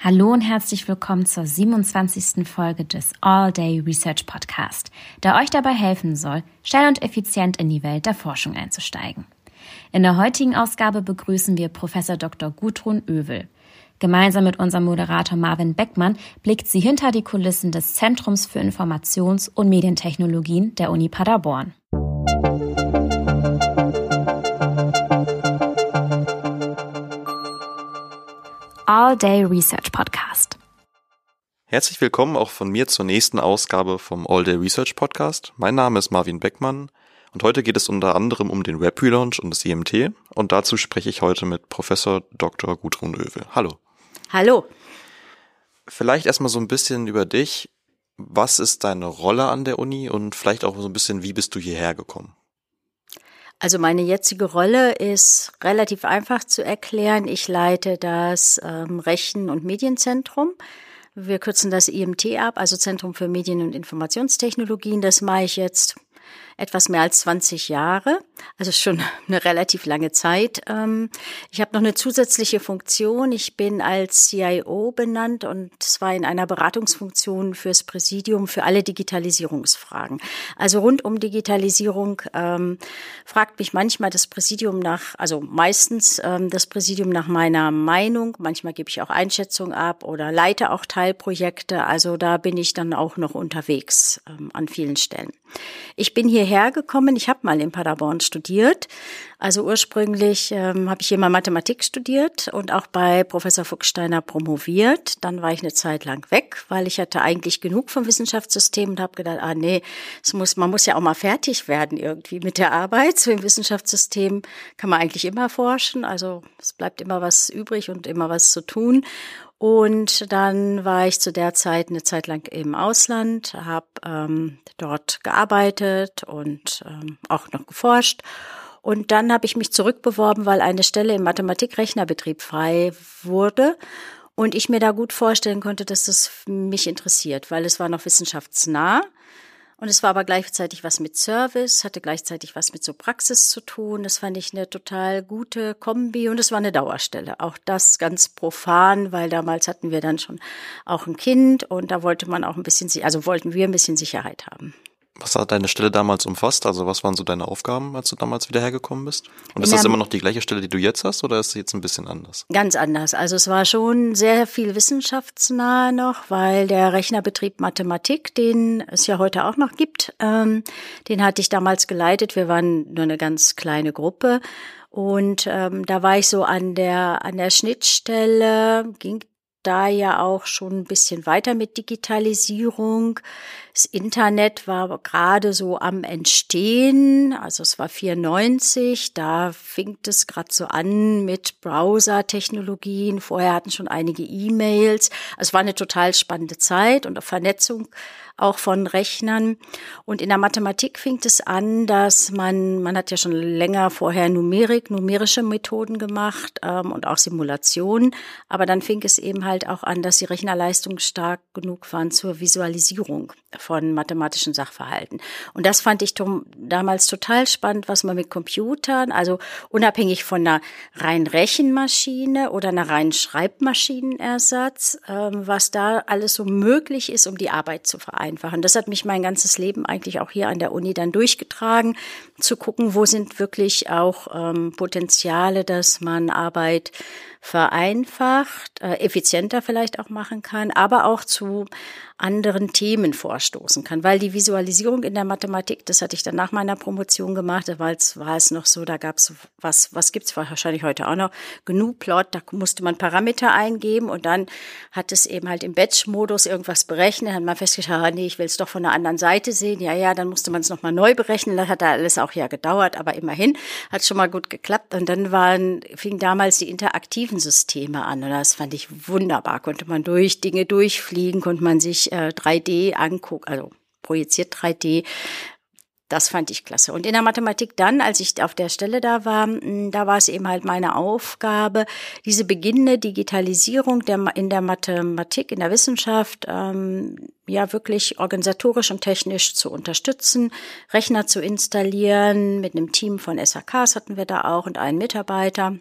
Hallo und herzlich willkommen zur 27. Folge des All Day Research Podcast, der euch dabei helfen soll, schnell und effizient in die Welt der Forschung einzusteigen. In der heutigen Ausgabe begrüßen wir Professor Dr. Gudrun Övel. Gemeinsam mit unserem Moderator Marvin Beckmann blickt sie hinter die Kulissen des Zentrums für Informations- und Medientechnologien der Uni Paderborn. All Day Research Podcast. Herzlich willkommen auch von mir zur nächsten Ausgabe vom All Day Research Podcast. Mein Name ist Marvin Beckmann und heute geht es unter anderem um den Web Relaunch und das IMT und dazu spreche ich heute mit Professor Dr. Gudrun Öwe. Hallo. Hallo. Vielleicht erstmal so ein bisschen über dich. Was ist deine Rolle an der Uni und vielleicht auch so ein bisschen, wie bist du hierher gekommen? Also meine jetzige Rolle ist relativ einfach zu erklären. Ich leite das ähm, Rechen- und Medienzentrum. Wir kürzen das IMT ab, also Zentrum für Medien- und Informationstechnologien. Das mache ich jetzt etwas mehr als 20 Jahre, also schon eine relativ lange Zeit. Ähm, ich habe noch eine zusätzliche Funktion. Ich bin als CIO benannt und zwar in einer Beratungsfunktion fürs Präsidium für alle Digitalisierungsfragen. Also rund um Digitalisierung ähm, fragt mich manchmal das Präsidium nach, also meistens ähm, das Präsidium nach meiner Meinung. Manchmal gebe ich auch Einschätzung ab oder leite auch Teilprojekte. Also da bin ich dann auch noch unterwegs ähm, an vielen Stellen. Ich bin hierher gekommen. Ich habe mal in Paderborn studiert. Also ursprünglich ähm, habe ich hier mal Mathematik studiert und auch bei Professor Fuchssteiner promoviert. Dann war ich eine Zeit lang weg, weil ich hatte eigentlich genug vom Wissenschaftssystem und habe gedacht, ah nee, es muss, man muss ja auch mal fertig werden irgendwie mit der Arbeit. So im Wissenschaftssystem kann man eigentlich immer forschen. Also es bleibt immer was übrig und immer was zu tun. Und dann war ich zu der Zeit eine Zeit lang im Ausland, habe ähm, dort gearbeitet und ähm, auch noch geforscht. Und dann habe ich mich zurückbeworben, weil eine Stelle im Mathematikrechnerbetrieb frei wurde und ich mir da gut vorstellen konnte, dass das mich interessiert, weil es war noch wissenschaftsnah und es war aber gleichzeitig was mit Service, hatte gleichzeitig was mit so Praxis zu tun. Das fand ich eine total gute Kombi und es war eine Dauerstelle. Auch das ganz profan, weil damals hatten wir dann schon auch ein Kind und da wollte man auch ein bisschen, also wollten wir ein bisschen Sicherheit haben. Was hat deine Stelle damals umfasst? Also was waren so deine Aufgaben, als du damals wieder hergekommen bist? Und ist das immer noch die gleiche Stelle, die du jetzt hast, oder ist sie jetzt ein bisschen anders? Ganz anders. Also es war schon sehr viel wissenschaftsnah noch, weil der Rechnerbetrieb Mathematik, den es ja heute auch noch gibt, ähm, den hatte ich damals geleitet. Wir waren nur eine ganz kleine Gruppe. Und ähm, da war ich so an der an der Schnittstelle, ging da ja auch schon ein bisschen weiter mit Digitalisierung. Das Internet war gerade so am Entstehen, also es war 94, da fing es gerade so an mit Browser-Technologien. Vorher hatten schon einige E-Mails. Also es war eine total spannende Zeit und Vernetzung auch von Rechnern. Und in der Mathematik fing es an, dass man, man hat ja schon länger vorher Numerik, numerische Methoden gemacht ähm, und auch Simulationen. Aber dann fing es eben halt auch an, dass die Rechnerleistungen stark genug waren zur Visualisierung von mathematischen Sachverhalten. Und das fand ich damals total spannend, was man mit Computern, also unabhängig von einer reinen Rechenmaschine oder einer reinen Schreibmaschinenersatz, ähm, was da alles so möglich ist, um die Arbeit zu vereinfachen vereinfachen. Das hat mich mein ganzes Leben eigentlich auch hier an der Uni dann durchgetragen, zu gucken, wo sind wirklich auch ähm, Potenziale, dass man Arbeit vereinfacht, äh, effizienter vielleicht auch machen kann, aber auch zu anderen Themen vorstoßen kann, weil die Visualisierung in der Mathematik, das hatte ich dann nach meiner Promotion gemacht, es war es noch so, da gab es was, was gibt's wahrscheinlich heute auch noch, genug Plot, da musste man Parameter eingeben und dann hat es eben halt im Batch-Modus irgendwas berechnet, hat man festgestellt, ah, nee, ich will es doch von der anderen Seite sehen, ja, ja, dann musste man es nochmal neu berechnen, das hat da alles auch ja gedauert, aber immerhin hat schon mal gut geklappt. Und dann waren, fing damals die interaktiven Systeme an und das fand ich wunderbar, konnte man durch Dinge durchfliegen, konnte man sich äh, 3D anguckt, also projiziert 3D. Das fand ich klasse. Und in der Mathematik dann, als ich auf der Stelle da war, hm, da war es eben halt meine Aufgabe, diese beginnende Digitalisierung der, in der Mathematik, in der Wissenschaft, ähm, ja wirklich organisatorisch und technisch zu unterstützen, Rechner zu installieren. Mit einem Team von SAKs hatten wir da auch und einen Mitarbeiter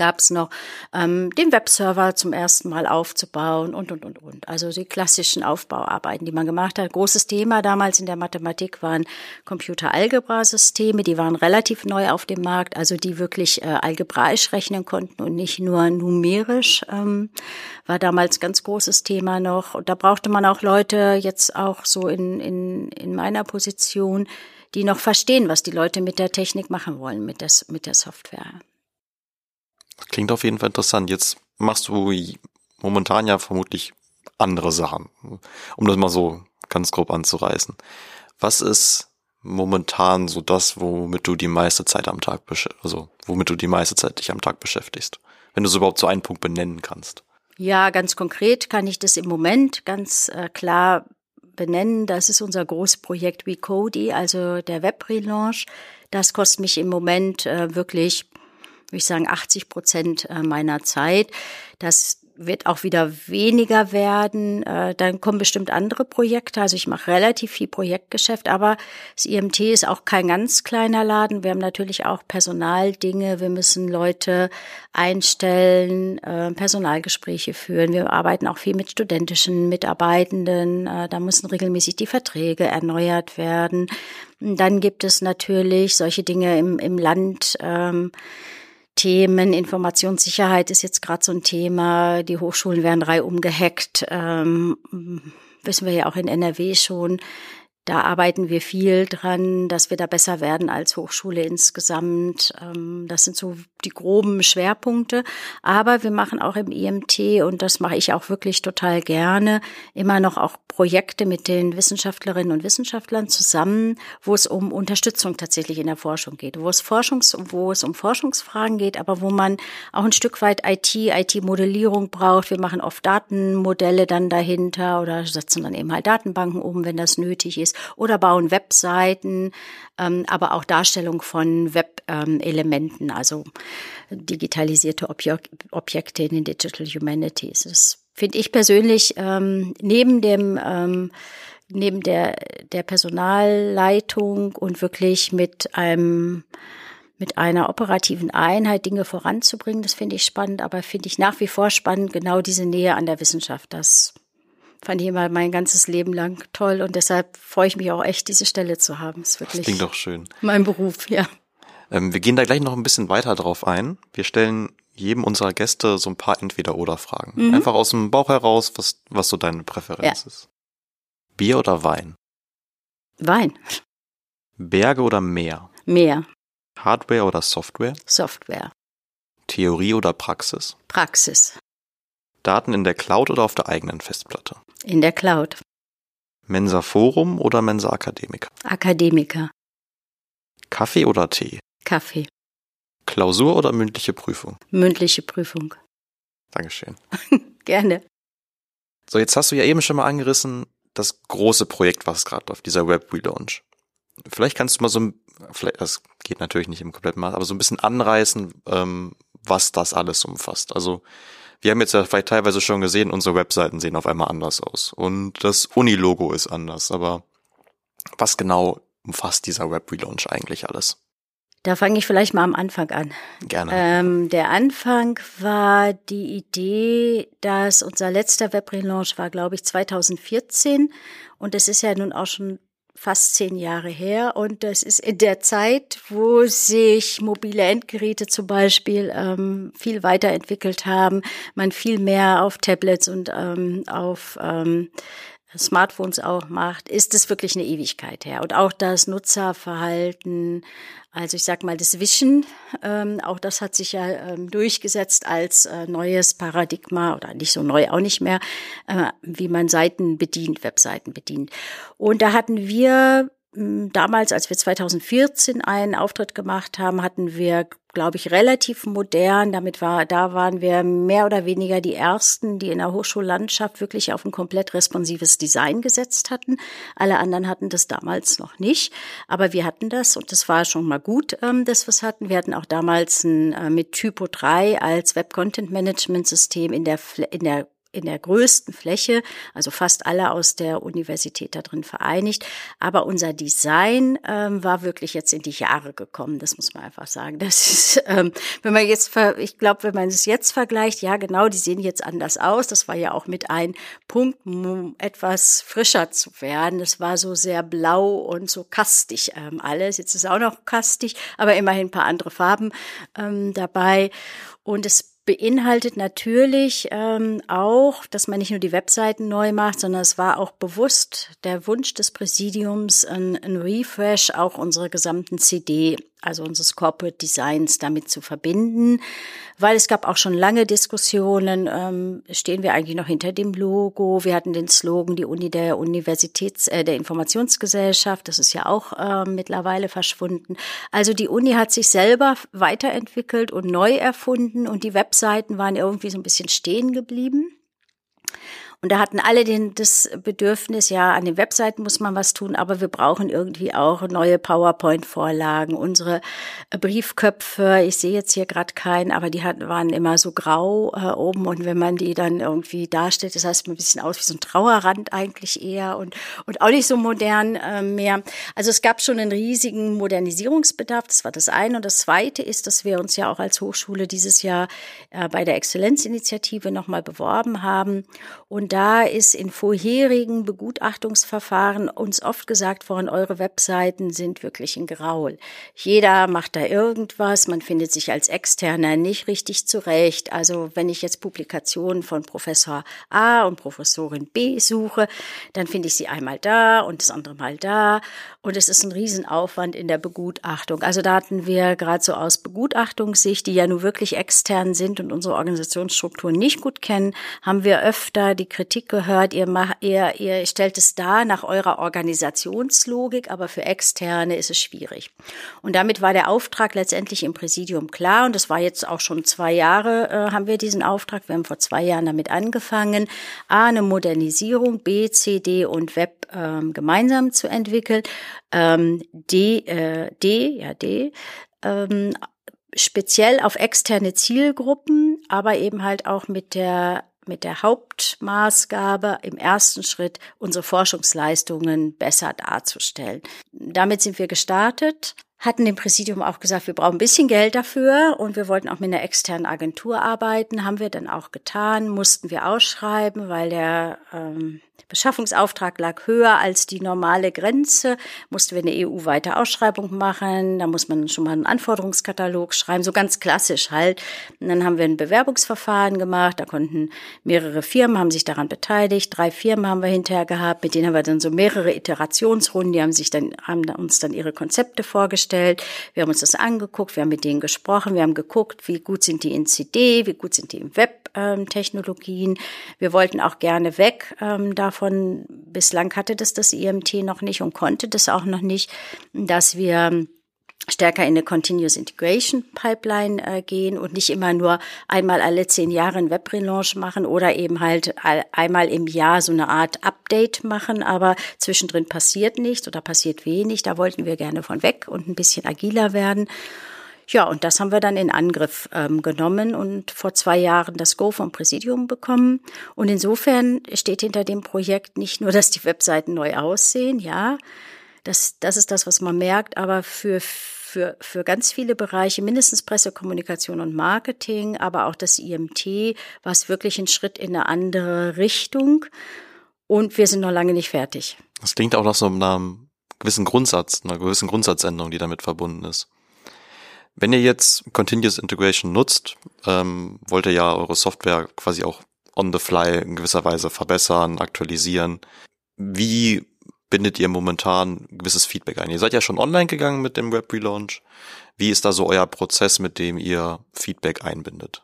gab es noch ähm, den Webserver zum ersten Mal aufzubauen und, und, und, und. Also die klassischen Aufbauarbeiten, die man gemacht hat. Großes Thema damals in der Mathematik waren Computeralgebra-Systeme, die waren relativ neu auf dem Markt, also die wirklich äh, algebraisch rechnen konnten und nicht nur numerisch. Ähm, war damals ganz großes Thema noch. Und da brauchte man auch Leute, jetzt auch so in, in, in meiner Position, die noch verstehen, was die Leute mit der Technik machen wollen, mit der, mit der Software. Klingt auf jeden Fall interessant. Jetzt machst du momentan ja vermutlich andere Sachen, um das mal so ganz grob anzureißen. Was ist momentan so das, womit du die meiste Zeit am Tag, also womit du die meiste Zeit dich am Tag beschäftigst? Wenn du es überhaupt so einen Punkt benennen kannst. Ja, ganz konkret kann ich das im Moment ganz äh, klar benennen. Das ist unser Großprojekt WeCody, also der Web-Relaunch. Das kostet mich im Moment äh, wirklich würde ich sagen, 80 Prozent äh, meiner Zeit. Das wird auch wieder weniger werden. Äh, dann kommen bestimmt andere Projekte. Also ich mache relativ viel Projektgeschäft, aber das IMT ist auch kein ganz kleiner Laden. Wir haben natürlich auch Personaldinge. Wir müssen Leute einstellen, äh, Personalgespräche führen. Wir arbeiten auch viel mit studentischen Mitarbeitenden. Da müssen regelmäßig die Verträge erneuert werden. Dann gibt es natürlich solche Dinge im, im Land. Themen. Informationssicherheit ist jetzt gerade so ein Thema. Die Hochschulen werden reihum gehackt. Ähm, wissen wir ja auch in NRW schon. Da arbeiten wir viel dran, dass wir da besser werden als Hochschule insgesamt. Ähm, das sind so die groben Schwerpunkte. Aber wir machen auch im IMT, und das mache ich auch wirklich total gerne, immer noch auch Projekte mit den Wissenschaftlerinnen und Wissenschaftlern zusammen, wo es um Unterstützung tatsächlich in der Forschung geht, wo es Forschungs, wo es um Forschungsfragen geht, aber wo man auch ein Stück weit IT, IT-Modellierung braucht. Wir machen oft Datenmodelle dann dahinter oder setzen dann eben halt Datenbanken um, wenn das nötig ist oder bauen Webseiten, ähm, aber auch Darstellung von Web-Elementen, ähm, also digitalisierte Objek Objekte in den Digital Humanities. Das finde ich persönlich ähm, neben dem ähm, neben der der Personalleitung und wirklich mit einem mit einer operativen Einheit Dinge voranzubringen, das finde ich spannend, aber finde ich nach wie vor spannend genau diese Nähe an der Wissenschaft. Das fand ich immer mein ganzes Leben lang toll und deshalb freue ich mich auch echt, diese Stelle zu haben. Ist wirklich das klingt doch schön. Mein Beruf, ja. Ähm, wir gehen da gleich noch ein bisschen weiter drauf ein. Wir stellen jedem unserer Gäste so ein paar Entweder-Oder-Fragen. Mhm. Einfach aus dem Bauch heraus, was, was so deine Präferenz ja. ist. Bier oder Wein? Wein. Berge oder Meer? Meer. Hardware oder Software? Software. Theorie oder Praxis? Praxis. Daten in der Cloud oder auf der eigenen Festplatte? In der Cloud. Mensa Forum oder Mensa Akademiker? Akademiker. Kaffee oder Tee? Kaffee. Klausur oder mündliche Prüfung? Mündliche Prüfung. Dankeschön. Gerne. So, jetzt hast du ja eben schon mal angerissen, das große Projekt, was gerade läuft, dieser Web Relaunch. Vielleicht kannst du mal so, vielleicht, das geht natürlich nicht im kompletten Maß, aber so ein bisschen anreißen, ähm, was das alles umfasst. Also wir haben jetzt ja vielleicht teilweise schon gesehen, unsere Webseiten sehen auf einmal anders aus und das Uni-Logo ist anders. Aber was genau umfasst dieser Web-Relaunch eigentlich alles? Da fange ich vielleicht mal am Anfang an. Gerne. Ähm, der Anfang war die Idee, dass unser letzter Web-Relaunch war, glaube ich, 2014. Und es ist ja nun auch schon fast zehn Jahre her. Und das ist in der Zeit, wo sich mobile Endgeräte zum Beispiel ähm, viel weiterentwickelt haben, man viel mehr auf Tablets und ähm, auf ähm, Smartphones auch macht, ist es wirklich eine Ewigkeit her. Und auch das Nutzerverhalten, also ich sag mal das Wischen, ähm, auch das hat sich ja ähm, durchgesetzt als äh, neues Paradigma oder nicht so neu auch nicht mehr, äh, wie man Seiten bedient, Webseiten bedient. Und da hatten wir damals, als wir 2014 einen Auftritt gemacht haben, hatten wir, glaube ich, relativ modern. Damit war, da waren wir mehr oder weniger die ersten, die in der Hochschullandschaft wirklich auf ein komplett responsives Design gesetzt hatten. Alle anderen hatten das damals noch nicht. Aber wir hatten das und das war schon mal gut, ähm, dass wir es hatten. Wir hatten auch damals ein, äh, mit Typo 3 als Web Content Management System in der, in der in der größten Fläche, also fast alle aus der Universität da drin vereinigt. Aber unser Design ähm, war wirklich jetzt in die Jahre gekommen, das muss man einfach sagen. Das ist, ähm, wenn man jetzt, ich glaube, wenn man es jetzt vergleicht, ja genau, die sehen jetzt anders aus. Das war ja auch mit ein Punkt, um etwas frischer zu werden. Das war so sehr blau und so kastig ähm, alles. Jetzt ist auch noch kastig, aber immerhin ein paar andere Farben ähm, dabei. Und es beinhaltet natürlich ähm, auch, dass man nicht nur die Webseiten neu macht, sondern es war auch bewusst der Wunsch des Präsidiums, ein, ein Refresh auch unserer gesamten CD also unseres Corporate Designs damit zu verbinden, weil es gab auch schon lange Diskussionen, ähm, stehen wir eigentlich noch hinter dem Logo? Wir hatten den Slogan, die Uni der Universitäts, äh, der Informationsgesellschaft, das ist ja auch äh, mittlerweile verschwunden. Also die Uni hat sich selber weiterentwickelt und neu erfunden und die Webseiten waren irgendwie so ein bisschen stehen geblieben. Und da hatten alle den, das Bedürfnis, ja, an den Webseiten muss man was tun, aber wir brauchen irgendwie auch neue PowerPoint-Vorlagen. Unsere äh, Briefköpfe, ich sehe jetzt hier gerade keinen, aber die hatten, waren immer so grau äh, oben und wenn man die dann irgendwie darstellt, das heißt ein bisschen aus wie so ein Trauerrand eigentlich eher und, und auch nicht so modern äh, mehr. Also es gab schon einen riesigen Modernisierungsbedarf, das war das eine. Und das zweite ist, dass wir uns ja auch als Hochschule dieses Jahr äh, bei der Exzellenzinitiative nochmal beworben haben und da ist in vorherigen Begutachtungsverfahren uns oft gesagt worden, eure Webseiten sind wirklich ein Graul. Jeder macht da irgendwas, man findet sich als Externer nicht richtig zurecht. Also wenn ich jetzt Publikationen von Professor A und Professorin B suche, dann finde ich sie einmal da und das andere mal da. Und es ist ein Riesenaufwand in der Begutachtung. Also da hatten wir gerade so aus Begutachtungssicht, die ja nur wirklich extern sind und unsere Organisationsstrukturen nicht gut kennen, haben wir öfter die Kritik gehört, ihr, macht, ihr, ihr stellt es dar nach eurer Organisationslogik, aber für Externe ist es schwierig. Und damit war der Auftrag letztendlich im Präsidium klar und das war jetzt auch schon zwei Jahre, äh, haben wir diesen Auftrag. Wir haben vor zwei Jahren damit angefangen, A, eine Modernisierung, B, C, D und Web ähm, gemeinsam zu entwickeln, ähm, D, äh, D, ja D, ähm, speziell auf externe Zielgruppen, aber eben halt auch mit der mit der Hauptmaßgabe im ersten Schritt unsere Forschungsleistungen besser darzustellen. Damit sind wir gestartet, hatten dem Präsidium auch gesagt, wir brauchen ein bisschen Geld dafür und wir wollten auch mit einer externen Agentur arbeiten. Haben wir dann auch getan, mussten wir ausschreiben, weil der ähm, Beschaffungsauftrag lag höher als die normale Grenze, mussten wir eine EU-weite Ausschreibung machen, da muss man schon mal einen Anforderungskatalog schreiben, so ganz klassisch halt. Und dann haben wir ein Bewerbungsverfahren gemacht, da konnten mehrere Firmen, haben sich daran beteiligt, drei Firmen haben wir hinterher gehabt, mit denen haben wir dann so mehrere Iterationsrunden, die haben sich dann, haben uns dann ihre Konzepte vorgestellt, wir haben uns das angeguckt, wir haben mit denen gesprochen, wir haben geguckt, wie gut sind die in CD, wie gut sind die im Web-Technologien. Wir wollten auch gerne weg ähm, davon, davon, bislang hatte das das IMT noch nicht und konnte das auch noch nicht, dass wir stärker in eine Continuous Integration Pipeline äh, gehen und nicht immer nur einmal alle zehn Jahre ein Webrelaunch machen oder eben halt einmal im Jahr so eine Art Update machen, aber zwischendrin passiert nichts oder passiert wenig. Da wollten wir gerne von weg und ein bisschen agiler werden. Ja, und das haben wir dann in Angriff ähm, genommen und vor zwei Jahren das Go vom Präsidium bekommen. Und insofern steht hinter dem Projekt nicht nur, dass die Webseiten neu aussehen, ja, das, das ist das, was man merkt, aber für für, für ganz viele Bereiche, mindestens Pressekommunikation und Marketing, aber auch das IMT, war es wirklich ein Schritt in eine andere Richtung. Und wir sind noch lange nicht fertig. Das klingt auch nach so einem gewissen Grundsatz, einer gewissen Grundsatzänderung, die damit verbunden ist. Wenn ihr jetzt Continuous Integration nutzt, ähm, wollt ihr ja eure Software quasi auch on the fly in gewisser Weise verbessern, aktualisieren. Wie bindet ihr momentan gewisses Feedback ein? Ihr seid ja schon online gegangen mit dem Web Relaunch. Wie ist da so euer Prozess, mit dem ihr Feedback einbindet?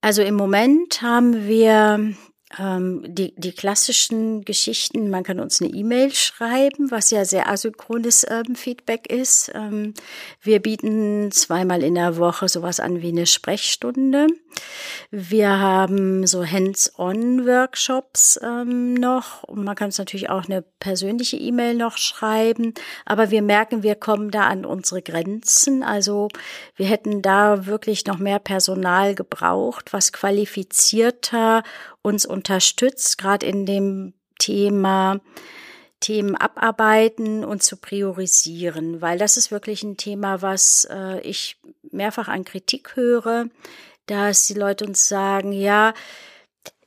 Also im Moment haben wir ähm, die, die klassischen Geschichten, man kann uns eine E-Mail schreiben, was ja sehr asynchrones ähm, Feedback ist. Ähm, wir bieten zweimal in der Woche sowas an wie eine Sprechstunde. Wir haben so Hands-on-Workshops ähm, noch und man kann uns natürlich auch eine persönliche E-Mail noch schreiben. Aber wir merken, wir kommen da an unsere Grenzen. Also wir hätten da wirklich noch mehr Personal gebraucht, was qualifizierter uns unterstützt, gerade in dem Thema Themen abarbeiten und zu priorisieren, weil das ist wirklich ein Thema, was äh, ich mehrfach an Kritik höre, dass die Leute uns sagen, ja,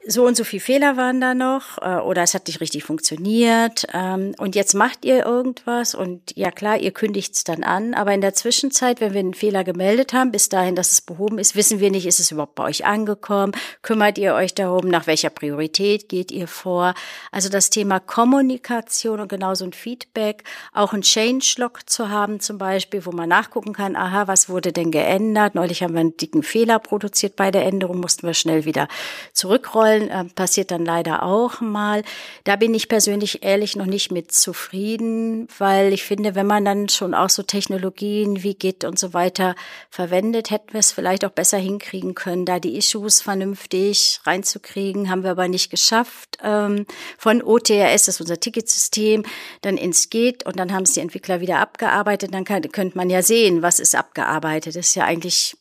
so und so viel Fehler waren da noch äh, oder es hat nicht richtig funktioniert ähm, und jetzt macht ihr irgendwas und ja klar, ihr kündigt's dann an, aber in der Zwischenzeit, wenn wir einen Fehler gemeldet haben, bis dahin, dass es behoben ist, wissen wir nicht, ist es überhaupt bei euch angekommen, kümmert ihr euch darum, nach welcher Priorität geht ihr vor. Also das Thema Kommunikation und genauso ein Feedback, auch ein Change-Log zu haben zum Beispiel, wo man nachgucken kann, aha, was wurde denn geändert? Neulich haben wir einen dicken Fehler produziert bei der Änderung, mussten wir schnell wieder zurückrollen wollen, äh, passiert dann leider auch mal. Da bin ich persönlich ehrlich noch nicht mit zufrieden, weil ich finde, wenn man dann schon auch so Technologien wie Git und so weiter verwendet, hätten wir es vielleicht auch besser hinkriegen können, da die Issues vernünftig reinzukriegen, haben wir aber nicht geschafft. Ähm, von OTRS, das ist unser Ticketsystem, dann ins Git und dann haben es die Entwickler wieder abgearbeitet. Dann kann, könnte man ja sehen, was ist abgearbeitet. Das ist ja eigentlich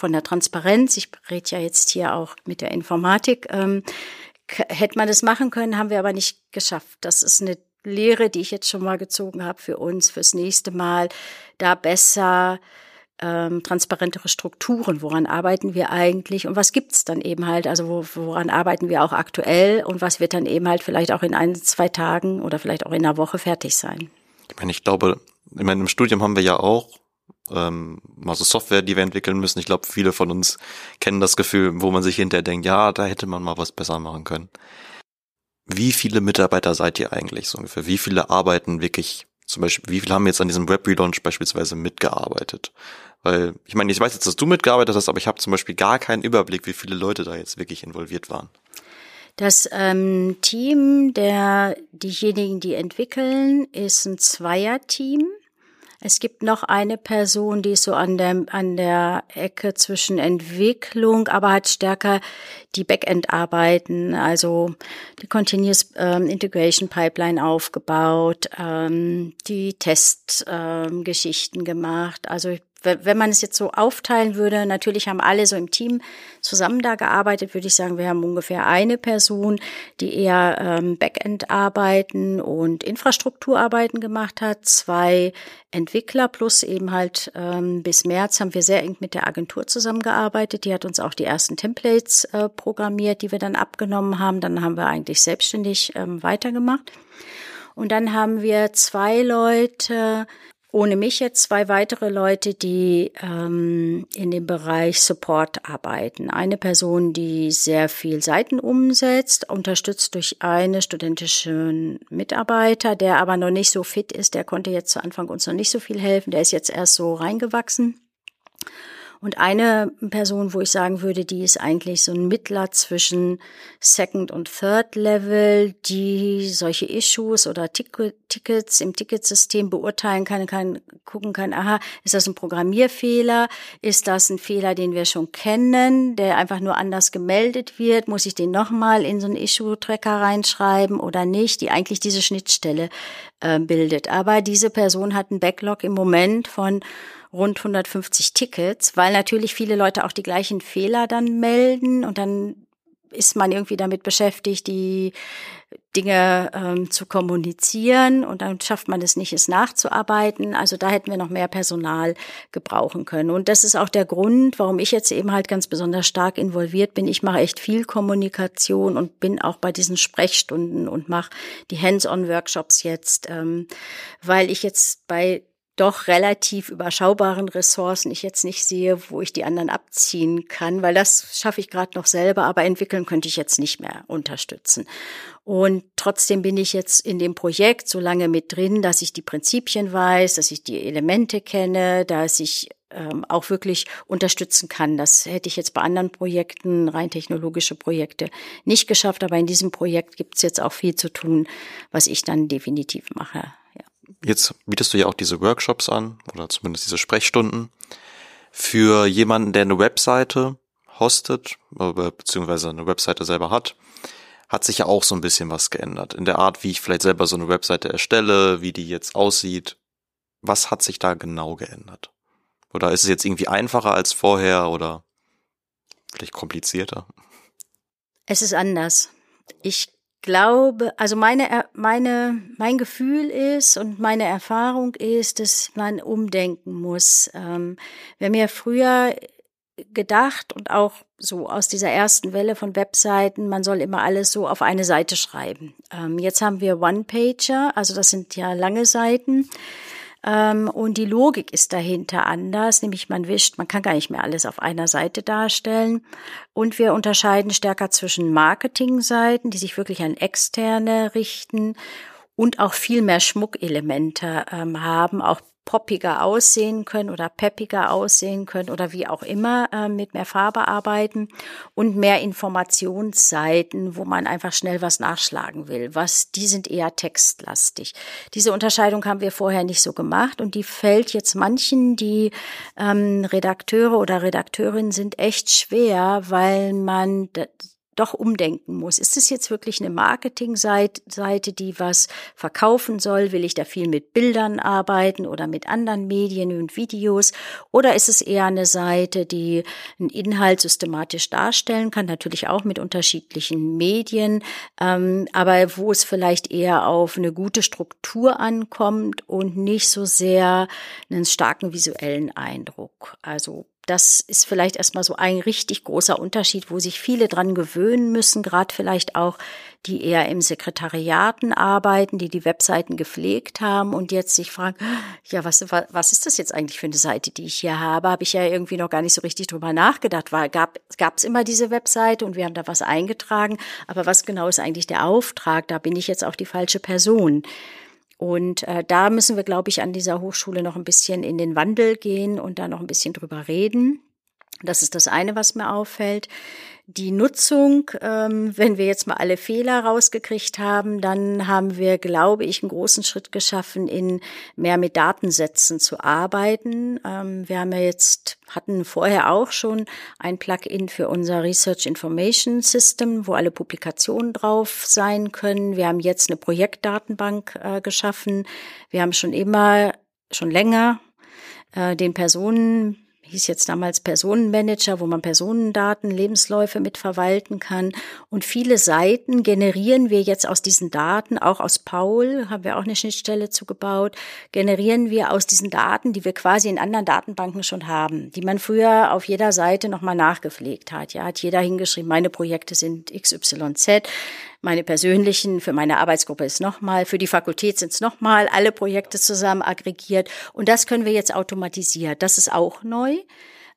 von der Transparenz, ich rede ja jetzt hier auch mit der Informatik, ähm, hätte man das machen können, haben wir aber nicht geschafft. Das ist eine Lehre, die ich jetzt schon mal gezogen habe für uns, fürs nächste Mal, da besser ähm, transparentere Strukturen, woran arbeiten wir eigentlich und was gibt's dann eben halt, also wo, woran arbeiten wir auch aktuell und was wird dann eben halt vielleicht auch in ein, zwei Tagen oder vielleicht auch in einer Woche fertig sein. Ich meine, ich glaube, in meinem Studium haben wir ja auch ähm, also Software, die wir entwickeln müssen. Ich glaube, viele von uns kennen das Gefühl, wo man sich hinterher denkt, ja, da hätte man mal was besser machen können. Wie viele Mitarbeiter seid ihr eigentlich so ungefähr? Wie viele arbeiten wirklich, zum Beispiel, wie viele haben jetzt an diesem Web-Relaunch beispielsweise mitgearbeitet? Weil, ich meine, ich weiß jetzt, dass du mitgearbeitet hast, aber ich habe zum Beispiel gar keinen Überblick, wie viele Leute da jetzt wirklich involviert waren. Das ähm, Team der diejenigen, die entwickeln, ist ein Zweierteam. Es gibt noch eine Person, die ist so an der, an der Ecke zwischen Entwicklung, aber hat stärker die Backend-Arbeiten, also die Continuous ähm, Integration Pipeline aufgebaut, ähm, die Testgeschichten ähm, gemacht. Also wenn man es jetzt so aufteilen würde, natürlich haben alle so im Team zusammen da gearbeitet, würde ich sagen, wir haben ungefähr eine Person, die eher ähm, Backend-Arbeiten und Infrastrukturarbeiten gemacht hat, zwei Entwickler plus eben halt ähm, bis März haben wir sehr eng mit der Agentur zusammengearbeitet. Die hat uns auch die ersten Templates äh, programmiert, die wir dann abgenommen haben. Dann haben wir eigentlich selbstständig ähm, weitergemacht. Und dann haben wir zwei Leute, ohne mich jetzt zwei weitere Leute, die ähm, in dem Bereich Support arbeiten. Eine Person, die sehr viel Seiten umsetzt, unterstützt durch eine studentischen Mitarbeiter, der aber noch nicht so fit ist. Der konnte jetzt zu Anfang uns noch nicht so viel helfen. Der ist jetzt erst so reingewachsen. Und eine Person, wo ich sagen würde, die ist eigentlich so ein Mittler zwischen Second und Third Level, die solche Issues oder Tickets im Ticketsystem beurteilen kann, kann gucken kann, aha, ist das ein Programmierfehler? Ist das ein Fehler, den wir schon kennen, der einfach nur anders gemeldet wird? Muss ich den nochmal in so einen Issue-Tracker reinschreiben oder nicht? Die eigentlich diese Schnittstelle äh, bildet. Aber diese Person hat einen Backlog im Moment von rund 150 Tickets, weil natürlich viele Leute auch die gleichen Fehler dann melden und dann ist man irgendwie damit beschäftigt, die Dinge ähm, zu kommunizieren und dann schafft man es nicht, es nachzuarbeiten. Also da hätten wir noch mehr Personal gebrauchen können. Und das ist auch der Grund, warum ich jetzt eben halt ganz besonders stark involviert bin. Ich mache echt viel Kommunikation und bin auch bei diesen Sprechstunden und mache die Hands-on-Workshops jetzt, ähm, weil ich jetzt bei doch relativ überschaubaren Ressourcen ich jetzt nicht sehe, wo ich die anderen abziehen kann, weil das schaffe ich gerade noch selber, aber entwickeln könnte ich jetzt nicht mehr unterstützen. Und trotzdem bin ich jetzt in dem Projekt so lange mit drin, dass ich die Prinzipien weiß, dass ich die Elemente kenne, dass ich ähm, auch wirklich unterstützen kann. Das hätte ich jetzt bei anderen Projekten, rein technologische Projekte, nicht geschafft, aber in diesem Projekt gibt es jetzt auch viel zu tun, was ich dann definitiv mache jetzt bietest du ja auch diese Workshops an oder zumindest diese Sprechstunden für jemanden, der eine Webseite hostet, beziehungsweise eine Webseite selber hat, hat sich ja auch so ein bisschen was geändert. In der Art, wie ich vielleicht selber so eine Webseite erstelle, wie die jetzt aussieht. Was hat sich da genau geändert? Oder ist es jetzt irgendwie einfacher als vorher oder vielleicht komplizierter? Es ist anders. Ich glaube, also meine, meine, mein Gefühl ist und meine Erfahrung ist, dass man umdenken muss. Ähm, wer mir früher gedacht und auch so aus dieser ersten Welle von Webseiten, man soll immer alles so auf eine Seite schreiben. Ähm, jetzt haben wir One-Pager, also das sind ja lange Seiten. Ähm, und die Logik ist dahinter anders, nämlich man wischt, man kann gar nicht mehr alles auf einer Seite darstellen. Und wir unterscheiden stärker zwischen Marketingseiten, die sich wirklich an Externe richten und auch viel mehr Schmuckelemente ähm, haben, auch poppiger aussehen können oder peppiger aussehen können oder wie auch immer äh, mit mehr Farbe arbeiten und mehr Informationsseiten, wo man einfach schnell was nachschlagen will. Was die sind eher textlastig. Diese Unterscheidung haben wir vorher nicht so gemacht und die fällt jetzt manchen, die ähm, Redakteure oder Redakteurinnen sind echt schwer, weil man doch umdenken muss. Ist es jetzt wirklich eine Marketingseite, die was verkaufen soll? Will ich da viel mit Bildern arbeiten oder mit anderen Medien und Videos? Oder ist es eher eine Seite, die einen Inhalt systematisch darstellen kann? Natürlich auch mit unterschiedlichen Medien, ähm, aber wo es vielleicht eher auf eine gute Struktur ankommt und nicht so sehr einen starken visuellen Eindruck. Also das ist vielleicht erstmal so ein richtig großer Unterschied, wo sich viele dran gewöhnen müssen, gerade vielleicht auch die eher im Sekretariaten arbeiten, die die Webseiten gepflegt haben und jetzt sich fragen, ja, was, was ist das jetzt eigentlich für eine Seite, die ich hier habe? Habe ich ja irgendwie noch gar nicht so richtig drüber nachgedacht. War, gab es immer diese Webseite und wir haben da was eingetragen, aber was genau ist eigentlich der Auftrag? Da bin ich jetzt auch die falsche Person. Und äh, da müssen wir, glaube ich, an dieser Hochschule noch ein bisschen in den Wandel gehen und da noch ein bisschen drüber reden. Das ist das eine, was mir auffällt. Die Nutzung, ähm, wenn wir jetzt mal alle Fehler rausgekriegt haben, dann haben wir, glaube ich, einen großen Schritt geschaffen, in mehr mit Datensätzen zu arbeiten. Ähm, wir haben ja jetzt, hatten vorher auch schon ein Plugin für unser Research Information System, wo alle Publikationen drauf sein können. Wir haben jetzt eine Projektdatenbank äh, geschaffen. Wir haben schon immer, schon länger äh, den Personen hieß jetzt damals Personenmanager, wo man Personendaten, Lebensläufe mit verwalten kann. Und viele Seiten generieren wir jetzt aus diesen Daten, auch aus Paul, haben wir auch eine Schnittstelle zugebaut, generieren wir aus diesen Daten, die wir quasi in anderen Datenbanken schon haben, die man früher auf jeder Seite nochmal nachgepflegt hat. Ja, hat jeder hingeschrieben, meine Projekte sind XYZ. Meine persönlichen, für meine Arbeitsgruppe ist nochmal, für die Fakultät sind es nochmal alle Projekte zusammen aggregiert. Und das können wir jetzt automatisiert. Das ist auch neu.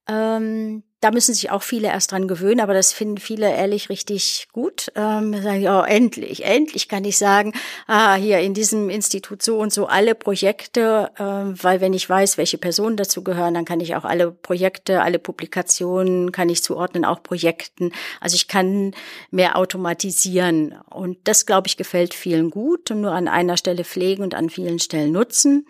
Ähm, da müssen sich auch viele erst dran gewöhnen, aber das finden viele ehrlich richtig gut. Ähm, sagen, oh, endlich, endlich kann ich sagen, ah, hier in diesem Institut so und so alle Projekte, ähm, weil wenn ich weiß, welche Personen dazu gehören, dann kann ich auch alle Projekte, alle Publikationen kann ich zuordnen, auch Projekten. Also ich kann mehr automatisieren und das, glaube ich, gefällt vielen gut und nur an einer Stelle pflegen und an vielen Stellen nutzen.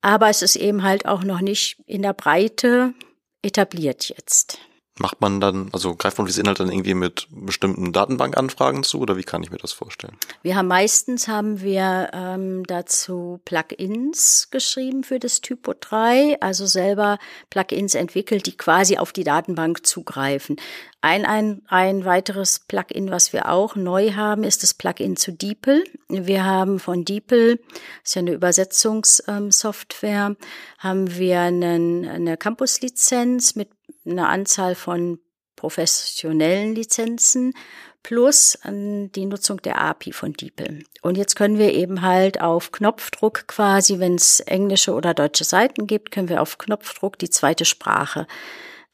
Aber es ist eben halt auch noch nicht in der Breite etabliert jetzt. Macht man dann, also greift man diese Inhalte dann irgendwie mit bestimmten Datenbankanfragen zu oder wie kann ich mir das vorstellen? Wir haben meistens haben wir ähm, dazu Plugins geschrieben für das Typo 3, also selber Plugins entwickelt, die quasi auf die Datenbank zugreifen. Ein, ein, ein weiteres Plugin, was wir auch neu haben, ist das Plugin zu DeepL. Wir haben von DeepL, das ist ja eine Übersetzungssoftware, haben wir einen, eine Campus-Lizenz mit einer Anzahl von professionellen Lizenzen plus die Nutzung der API von DeepL. Und jetzt können wir eben halt auf Knopfdruck quasi, wenn es englische oder deutsche Seiten gibt, können wir auf Knopfdruck die zweite Sprache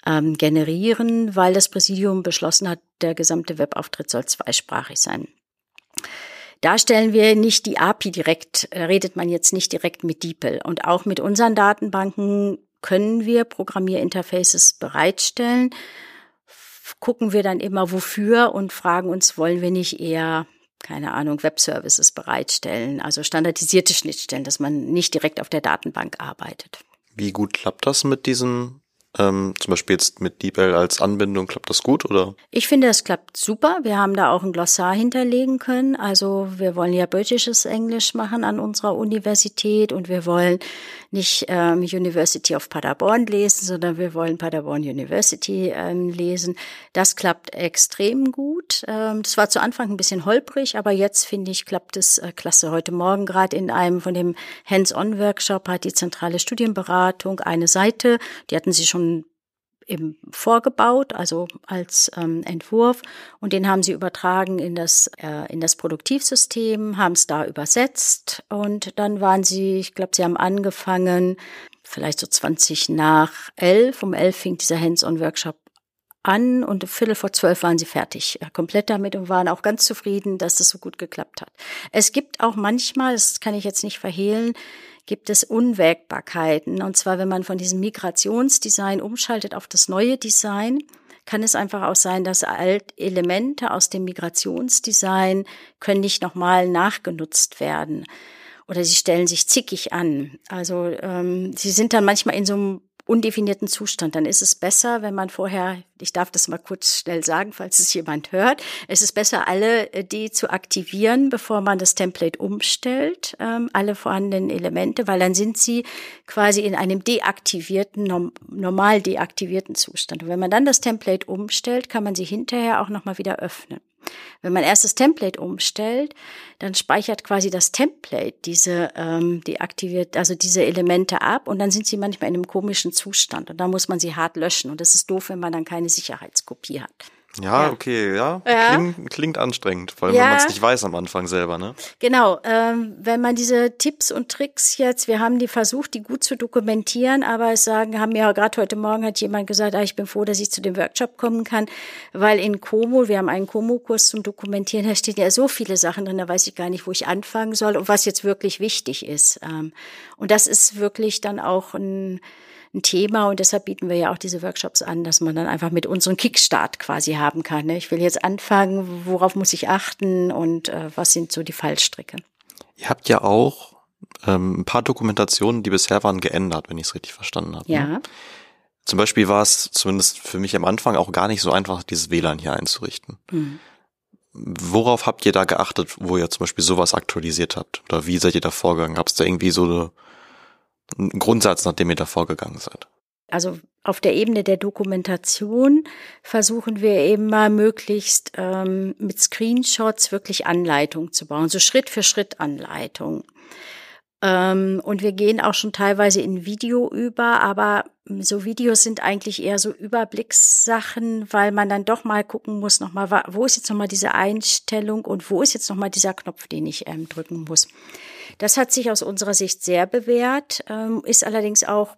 ähm, generieren, weil das Präsidium beschlossen hat, der gesamte Webauftritt soll zweisprachig sein. Da stellen wir nicht die API direkt, äh, redet man jetzt nicht direkt mit DeepL. Und auch mit unseren Datenbanken können wir Programmierinterfaces bereitstellen. Gucken wir dann immer wofür und fragen uns, wollen wir nicht eher keine Ahnung, Webservices bereitstellen, also standardisierte Schnittstellen, dass man nicht direkt auf der Datenbank arbeitet. Wie gut klappt das mit diesen Ähm, zum Beispiel jetzt mit DeepL als Anbindung, klappt das gut oder? Ich finde, es klappt super. Wir haben da auch ein Glossar hinterlegen können. Also wir wollen ja britisches Englisch machen an unserer Universität und wir wollen nicht ähm, University of Paderborn lesen, sondern wir wollen Paderborn University ähm, lesen. Das klappt extrem gut. Ähm, das war zu Anfang ein bisschen holprig, aber jetzt finde ich, klappt es äh, klasse. Heute Morgen gerade in einem von dem Hands-on-Workshop hat die zentrale Studienberatung eine Seite, die hatten sie schon eben vorgebaut, also als ähm, Entwurf und den haben sie übertragen in das äh, in das Produktivsystem, haben es da übersetzt und dann waren sie, ich glaube, sie haben angefangen vielleicht so 20 nach elf, um elf fing dieser Hands-on-Workshop an und Viertel vor zwölf waren sie fertig, äh, komplett damit und waren auch ganz zufrieden, dass das so gut geklappt hat. Es gibt auch manchmal, das kann ich jetzt nicht verhehlen, gibt es Unwägbarkeiten. Und zwar, wenn man von diesem Migrationsdesign umschaltet auf das neue Design, kann es einfach auch sein, dass Elemente aus dem Migrationsdesign können nicht nochmal nachgenutzt werden. Oder sie stellen sich zickig an. Also ähm, sie sind dann manchmal in so einem undefinierten Zustand. Dann ist es besser, wenn man vorher, ich darf das mal kurz schnell sagen, falls es jemand hört, es ist besser, alle äh, die zu aktivieren, bevor man das Template umstellt, ähm, alle vorhandenen Elemente, weil dann sind sie quasi in einem deaktivierten, normal deaktivierten Zustand. Und wenn man dann das Template umstellt, kann man sie hinterher auch nochmal wieder öffnen. Wenn man erst das Template umstellt, dann speichert quasi das Template diese, ähm, die aktiviert, also diese Elemente ab und dann sind sie manchmal in einem komischen Zustand und da muss man sie hart löschen und das ist doof, wenn man dann keine Sicherheitskopie hat. Ja, ja. okay, ja. ja. Klingt, klingt anstrengend, vor allem ja. wenn man es nicht weiß am Anfang selber, ne? Genau, ähm, wenn man diese Tipps und Tricks jetzt, wir haben die versucht, die gut zu dokumentieren, aber es sagen, haben ja gerade heute Morgen hat jemand gesagt, ah, ich bin froh, dass ich zu dem Workshop kommen kann, weil in Como, wir haben einen Como-Kurs zum Dokumentieren, da stehen ja so viele Sachen drin, da weiß ich gar nicht, wo ich anfangen soll und was jetzt wirklich wichtig ist. Ähm, und das ist wirklich dann auch ein ein Thema und deshalb bieten wir ja auch diese Workshops an, dass man dann einfach mit unserem Kickstart quasi haben kann. Ne? Ich will jetzt anfangen, worauf muss ich achten und äh, was sind so die Fallstricke. Ihr habt ja auch ähm, ein paar Dokumentationen, die bisher waren, geändert, wenn ich es richtig verstanden habe. Ne? Ja. Ne? Zum Beispiel war es zumindest für mich am Anfang auch gar nicht so einfach, dieses WLAN hier einzurichten. Hm. Worauf habt ihr da geachtet, wo ihr zum Beispiel sowas aktualisiert habt? Oder wie seid ihr da vorgegangen? Gab es da irgendwie so eine ein Grundsatz, nach dem ihr da vorgegangen seid? Also auf der Ebene der Dokumentation versuchen wir eben mal möglichst ähm, mit Screenshots wirklich Anleitung zu bauen, so Schritt für Schritt Anleitung. Ähm, und wir gehen auch schon teilweise in Video über, aber so Videos sind eigentlich eher so Überblickssachen, weil man dann doch mal gucken muss, nochmal, wo ist jetzt nochmal diese Einstellung und wo ist jetzt nochmal dieser Knopf, den ich ähm, drücken muss. Das hat sich aus unserer Sicht sehr bewährt, ähm, ist allerdings auch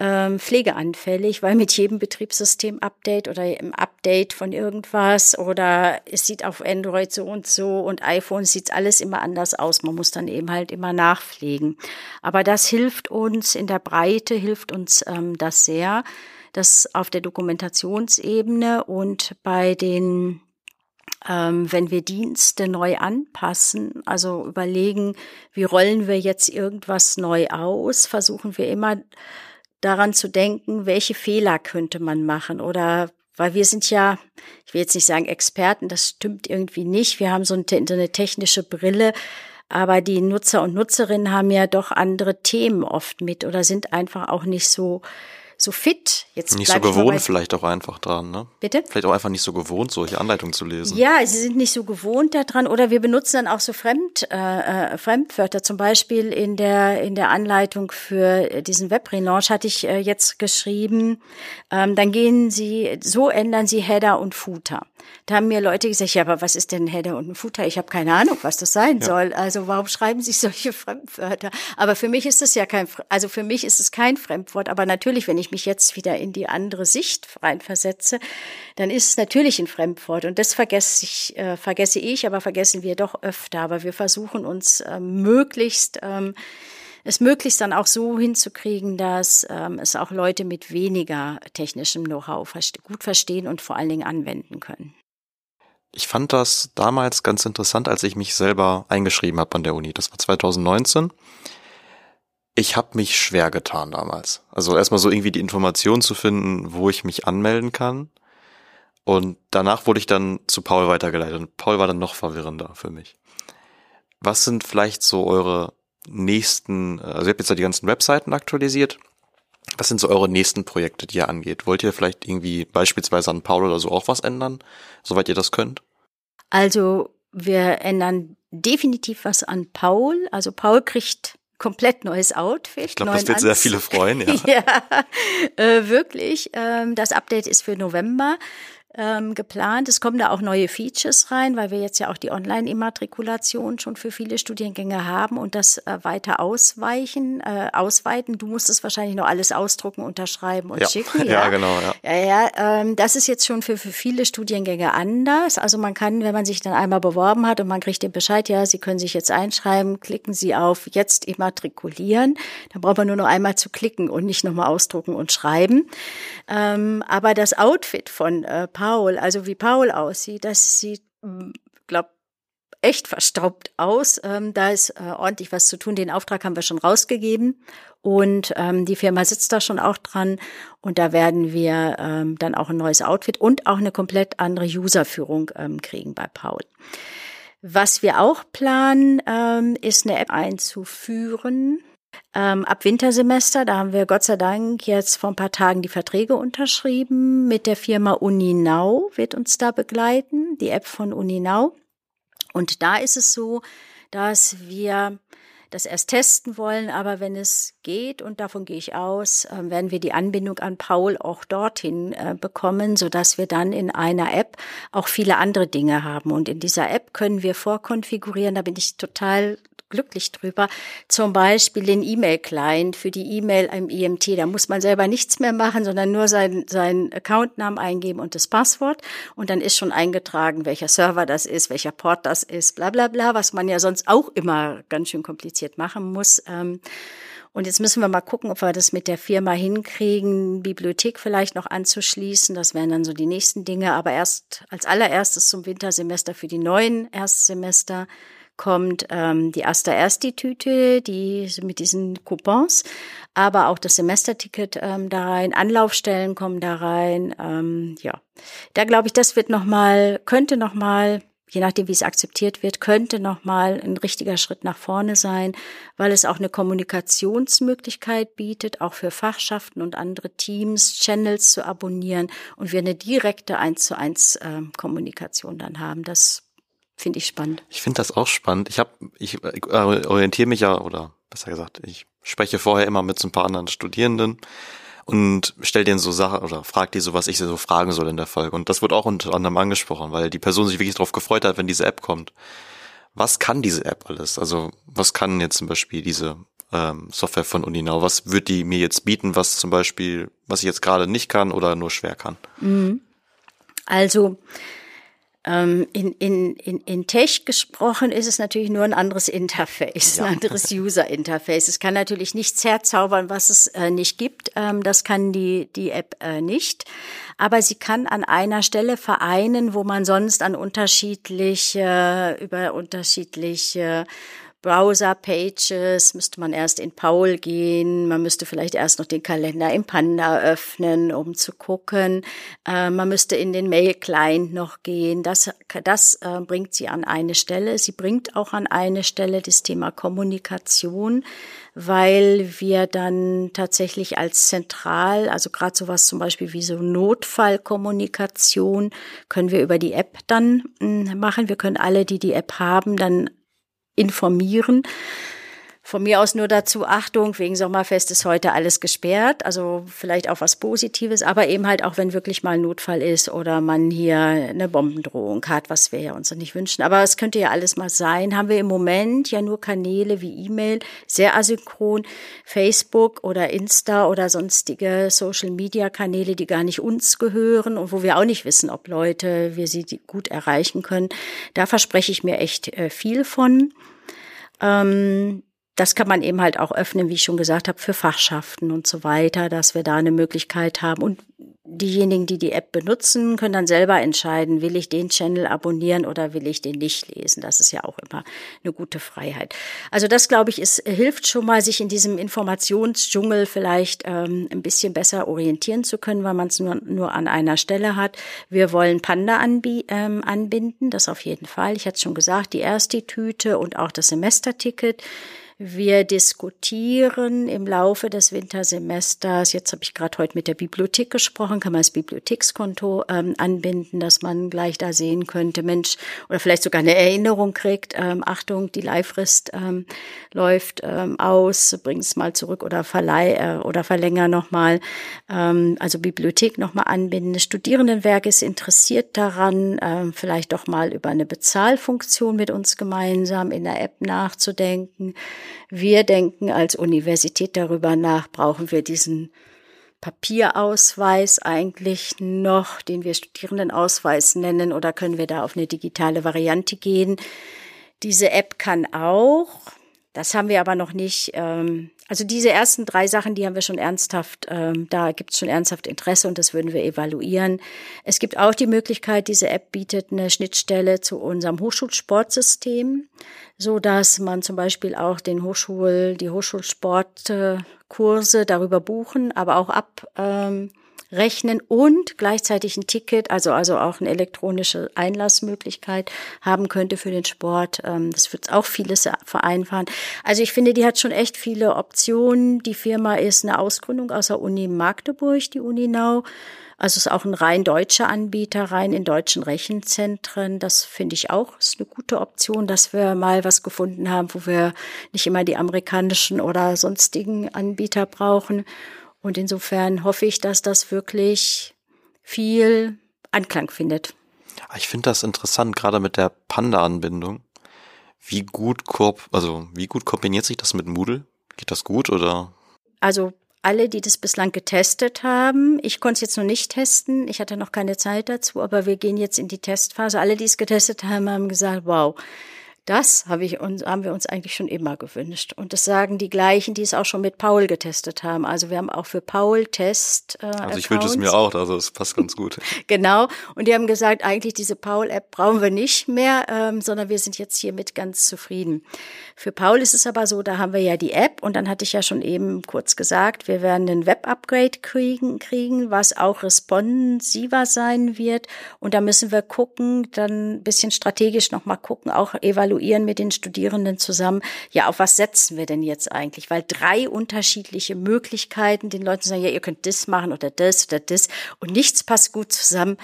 ähm, pflegeanfällig, weil mit jedem Betriebssystem-Update oder im Update von irgendwas oder es sieht auf Android so und so und iPhone sieht alles immer anders aus. Man muss dann eben halt immer nachpflegen. Aber das hilft uns in der Breite, hilft uns ähm, das sehr, dass auf der Dokumentationsebene und bei den ähm, wenn wir Dienste neu anpassen, also überlegen, wie rollen wir jetzt irgendwas neu aus, versuchen wir immer daran zu denken, welche Fehler könnte man machen oder weil wir sind ja, ich will jetzt nicht sagen Experten, das stimmt irgendwie nicht. Wir haben so eine, so eine technische Brille, aber die Nutzer und Nutzerinnen haben ja doch andere Themen oft mit oder sind einfach auch nicht so so fit. Jetzt nicht so gewohnt vielleicht auch einfach dran, ne? Bitte? Vielleicht auch einfach nicht so gewohnt, solche Anleitungen zu lesen. Ja, sie sind nicht so gewohnt daran oder wir benutzen dann auch so Fremd, äh, äh Fremdwörter. Zum Beispiel in der, in der Anleitung für diesen Webrelaunch hatte ich äh, jetzt geschrieben, ähm, dann gehen Sie, so ändern Sie Header und Footer. Da haben mir Leute gesagt, ja, aber was ist denn Header und ein Footer? Ich habe keine Ahnung, was das sein ja. soll. Also warum schreiben Sie solche Fremdwörter? Aber für mich ist es ja kein, also für mich ist es kein Fremdwort. Aber natürlich, wenn ich mich jetzt wieder in die andere Sicht reinversetze, dann ist es natürlich ein Fremdwort. Und das vergesse ich, äh, vergesse ich, aber vergessen wir doch öfter. Aber wir versuchen uns äh, möglichst ähm, es möglichst dann auch so hinzukriegen, dass ähm, es auch Leute mit weniger technischem Know-how verste gut verstehen und vor allen Dingen anwenden können. Ich fand das damals ganz interessant, als ich mich selber eingeschrieben habe an der Uni. Das war 2019. Ich habe mich schwer getan damals. Also erstmal so irgendwie die Information zu finden, wo ich mich anmelden kann. Und danach wurde ich dann zu Paul weitergeleitet. Und Paul war dann noch verwirrender für mich. Was sind vielleicht so eure nächsten, also ihr habt jetzt ja die ganzen Webseiten aktualisiert. Was sind so eure nächsten Projekte, die ihr angeht? Wollt ihr vielleicht irgendwie beispielsweise an Paul oder so auch was ändern, soweit ihr das könnt? Also wir ändern definitiv was an Paul. Also Paul kriegt komplett neues Outfit. Ich glaube, das wird sehr viele freuen, ja. ja, äh, wirklich. Ähm, das Update ist für November ähm, geplant. Es kommen da auch neue Features rein, weil wir jetzt ja auch die Online-Immatrikulation schon für viele Studiengänge haben und das äh, weiter ausweichen, äh, ausweiten. Du musst es wahrscheinlich noch alles ausdrucken, unterschreiben und ja. schicken. Ja, ja genau. Ja. Ja, ja ähm, das ist jetzt schon für, für viele Studiengänge anders. Also man kann, wenn man sich dann einmal beworben hat und man kriegt den Bescheid, ja, Sie können sich jetzt einschreiben, klicken Sie auf jetzt immatrikulieren. Dann braucht man nur noch einmal zu klicken und nicht nochmal ausdrucken und schreiben. Ähm, aber das Outfit von äh, Paul, also wie Paul aussieht, das sieht, hm, glaub, echt verstaubt aus. Ähm, da ist äh, ordentlich was zu tun. Den Auftrag haben wir schon rausgegeben und ähm, die Firma sitzt da schon auch dran und da werden wir ähm, dann auch ein neues Outfit und auch eine komplett andere Userführung ähm, kriegen bei Paul. Was wir auch planen, ähm, ist eine App einzuführen, ähm, ab Wintersemester, da haben wir Gott sei Dank jetzt vor ein paar Tagen die Verträge unterschrieben. Mit der Firma Uninau wird uns da begleiten, die App von Uninau. Und da ist es so, dass wir das erst testen wollen, aber wenn es geht, und davon gehe ich aus, äh, werden wir die Anbindung an Paul auch dorthin äh, bekommen, so dass wir dann in einer App auch viele andere Dinge haben. Und in dieser App können wir vorkonfigurieren, da bin ich total glücklich drüber. Zum Beispiel den E-Mail-Client für die E-Mail im IMT. Da muss man selber nichts mehr machen, sondern nur seinen, seinen Accountnamen eingeben und das Passwort. Und dann ist schon eingetragen, welcher Server das ist, welcher Port das ist, bla bla bla, was man ja sonst auch immer ganz schön kompliziert machen muss. Ähm, und jetzt müssen wir mal gucken, ob wir das mit der Firma hinkriegen, Bibliothek vielleicht noch anzuschließen. Das wären dann so die nächsten Dinge. Aber erst als allererstes zum Wintersemester für die neuen Erstsemester kommt ähm, die Asta Ersti-Tüte, die mit diesen Coupons, aber auch das Semesterticket ähm, da rein, Anlaufstellen kommen da rein. Ähm, ja, da glaube ich, das wird noch mal, könnte noch mal je nachdem, wie es akzeptiert wird, könnte nochmal ein richtiger Schritt nach vorne sein, weil es auch eine Kommunikationsmöglichkeit bietet, auch für Fachschaften und andere Teams, Channels zu abonnieren und wir eine direkte eins zu eins äh, Kommunikation dann haben. Das Finde ich spannend. Ich finde das auch spannend. Ich habe, ich äh, orientiere mich ja, oder besser gesagt, ich spreche vorher immer mit so ein paar anderen Studierenden und stell denen so Sachen oder frag die so, was ich so fragen soll in der Folge. Und das wird auch unter anderem angesprochen, weil die Person sich wirklich darauf gefreut hat, wenn diese App kommt. Was kann diese App alles? Also was kann jetzt zum Beispiel diese ähm, Software von Uninau? Was wird die mir jetzt bieten, was zum Beispiel, was ich jetzt gerade nicht kann oder nur schwer kann? Mhm. Also in, in, in, in Tech gesprochen ist es natürlich nur ein anderes Interface, ja. ein anderes User-Interface. Es kann natürlich nichts herzaubern, was es äh, nicht gibt. Ähm, das kann die, die App äh, nicht. Aber sie kann an einer Stelle vereinen, wo man sonst an unterschiedliche, über unterschiedliche Browser-Pages müsste man erst in Paul gehen, man müsste vielleicht erst noch den Kalender im Panda öffnen, um zu gucken. Äh, man müsste in den Mail-Client noch gehen. Das, das äh, bringt sie an eine Stelle. Sie bringt auch an eine Stelle das Thema Kommunikation, weil wir dann tatsächlich als zentral, also gerade sowas zum Beispiel wie so Notfallkommunikation, können wir über die App dann hm, machen. Wir können alle, die die App haben, dann informieren. Von mir aus nur dazu Achtung, wegen Sommerfest ist heute alles gesperrt, also vielleicht auch was Positives, aber eben halt auch, wenn wirklich mal ein Notfall ist oder man hier eine Bombendrohung hat, was wir ja uns nicht wünschen. Aber es könnte ja alles mal sein. Haben wir im Moment ja nur Kanäle wie E-Mail, sehr asynchron, Facebook oder Insta oder sonstige Social-Media-Kanäle, die gar nicht uns gehören und wo wir auch nicht wissen, ob Leute, wir sie gut erreichen können. Da verspreche ich mir echt äh, viel von. Ähm, das kann man eben halt auch öffnen, wie ich schon gesagt habe, für Fachschaften und so weiter, dass wir da eine Möglichkeit haben. Und diejenigen, die die App benutzen, können dann selber entscheiden, will ich den Channel abonnieren oder will ich den nicht lesen. Das ist ja auch immer eine gute Freiheit. Also das, glaube ich, ist, hilft schon mal, sich in diesem Informationsdschungel vielleicht ähm, ein bisschen besser orientieren zu können, weil man es nur, nur an einer Stelle hat. Wir wollen Panda ähm, anbinden, das auf jeden Fall. Ich hatte schon gesagt, die erste Tüte und auch das Semesterticket. Wir diskutieren im Laufe des Wintersemesters, jetzt habe ich gerade heute mit der Bibliothek gesprochen, kann man das Bibliothekskonto ähm, anbinden, dass man gleich da sehen könnte, Mensch, oder vielleicht sogar eine Erinnerung kriegt, ähm, Achtung, die Leihfrist ähm, läuft ähm, aus, bring es mal zurück oder verleih äh, oder verlänger nochmal, ähm, also Bibliothek nochmal anbinden. Das Studierendenwerk ist interessiert daran, ähm, vielleicht doch mal über eine Bezahlfunktion mit uns gemeinsam in der App nachzudenken. Wir denken als Universität darüber nach, brauchen wir diesen Papierausweis eigentlich noch, den wir Studierendenausweis nennen, oder können wir da auf eine digitale Variante gehen? Diese App kann auch, das haben wir aber noch nicht, ähm, also diese ersten drei Sachen, die haben wir schon ernsthaft, ähm, da gibt es schon ernsthaft Interesse und das würden wir evaluieren. Es gibt auch die Möglichkeit, diese App bietet eine Schnittstelle zu unserem Hochschulsportsystem so dass man zum Beispiel auch den Hochschul, die Hochschulsportkurse darüber buchen, aber auch abrechnen und gleichzeitig ein Ticket, also, also auch eine elektronische Einlassmöglichkeit haben könnte für den Sport. Ähm, das wird auch vieles vereinfachen. Also ich finde, die hat schon echt viele Optionen. Die Firma ist eine Ausgründung aus der Uni Magdeburg, die Uni Nau. Also ist auch ein rein deutscher Anbieter, rein in deutschen Rechenzentren. Das finde ich auch ist eine gute Option, dass wir mal was gefunden haben, wo wir nicht immer die amerikanischen oder sonstigen Anbieter brauchen. Und insofern hoffe ich, dass das wirklich viel Anklang findet. Ich finde das interessant, gerade mit der Panda-Anbindung. Wie gut korb, also wie gut kombiniert sich das mit Moodle? Geht das gut oder? Also alle, die das bislang getestet haben. Ich konnte es jetzt noch nicht testen. Ich hatte noch keine Zeit dazu, aber wir gehen jetzt in die Testphase. Alle, die es getestet haben, haben gesagt, wow, das habe ich uns, haben wir uns eigentlich schon immer gewünscht. Und das sagen die gleichen, die es auch schon mit Paul getestet haben. Also wir haben auch für Paul Test. Äh, also ich wünsche es mir auch, also es passt ganz gut. genau. Und die haben gesagt, eigentlich diese Paul-App brauchen wir nicht mehr, ähm, sondern wir sind jetzt hiermit ganz zufrieden. Für Paul ist es aber so, da haben wir ja die App und dann hatte ich ja schon eben kurz gesagt, wir werden ein Web-Upgrade kriegen, kriegen, was auch responsiver sein wird. Und da müssen wir gucken, dann ein bisschen strategisch nochmal gucken, auch evaluieren evaluieren mit den Studierenden zusammen, ja, auf was setzen wir denn jetzt eigentlich? Weil drei unterschiedliche Möglichkeiten, den Leuten sagen, ja, ihr könnt das machen oder das oder das und nichts passt gut zusammen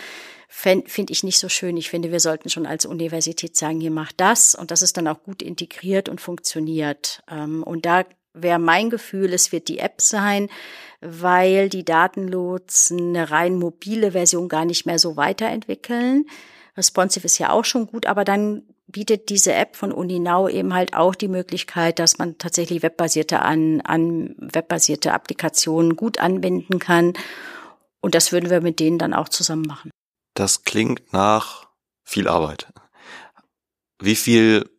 finde ich nicht so schön. Ich finde, wir sollten schon als Universität sagen, ihr macht das und das ist dann auch gut integriert und funktioniert. Ähm, und da wäre mein Gefühl, es wird die App sein, weil die Datenlotsen eine rein mobile Version gar nicht mehr so weiterentwickeln. Responsive ist ja auch schon gut, aber dann bietet diese App von Uninau eben halt auch die Möglichkeit, dass man tatsächlich webbasierte an, an webbasierte Applikationen gut anbinden kann. Und das würden wir mit denen dann auch zusammen machen. Das klingt nach viel Arbeit. Wie viel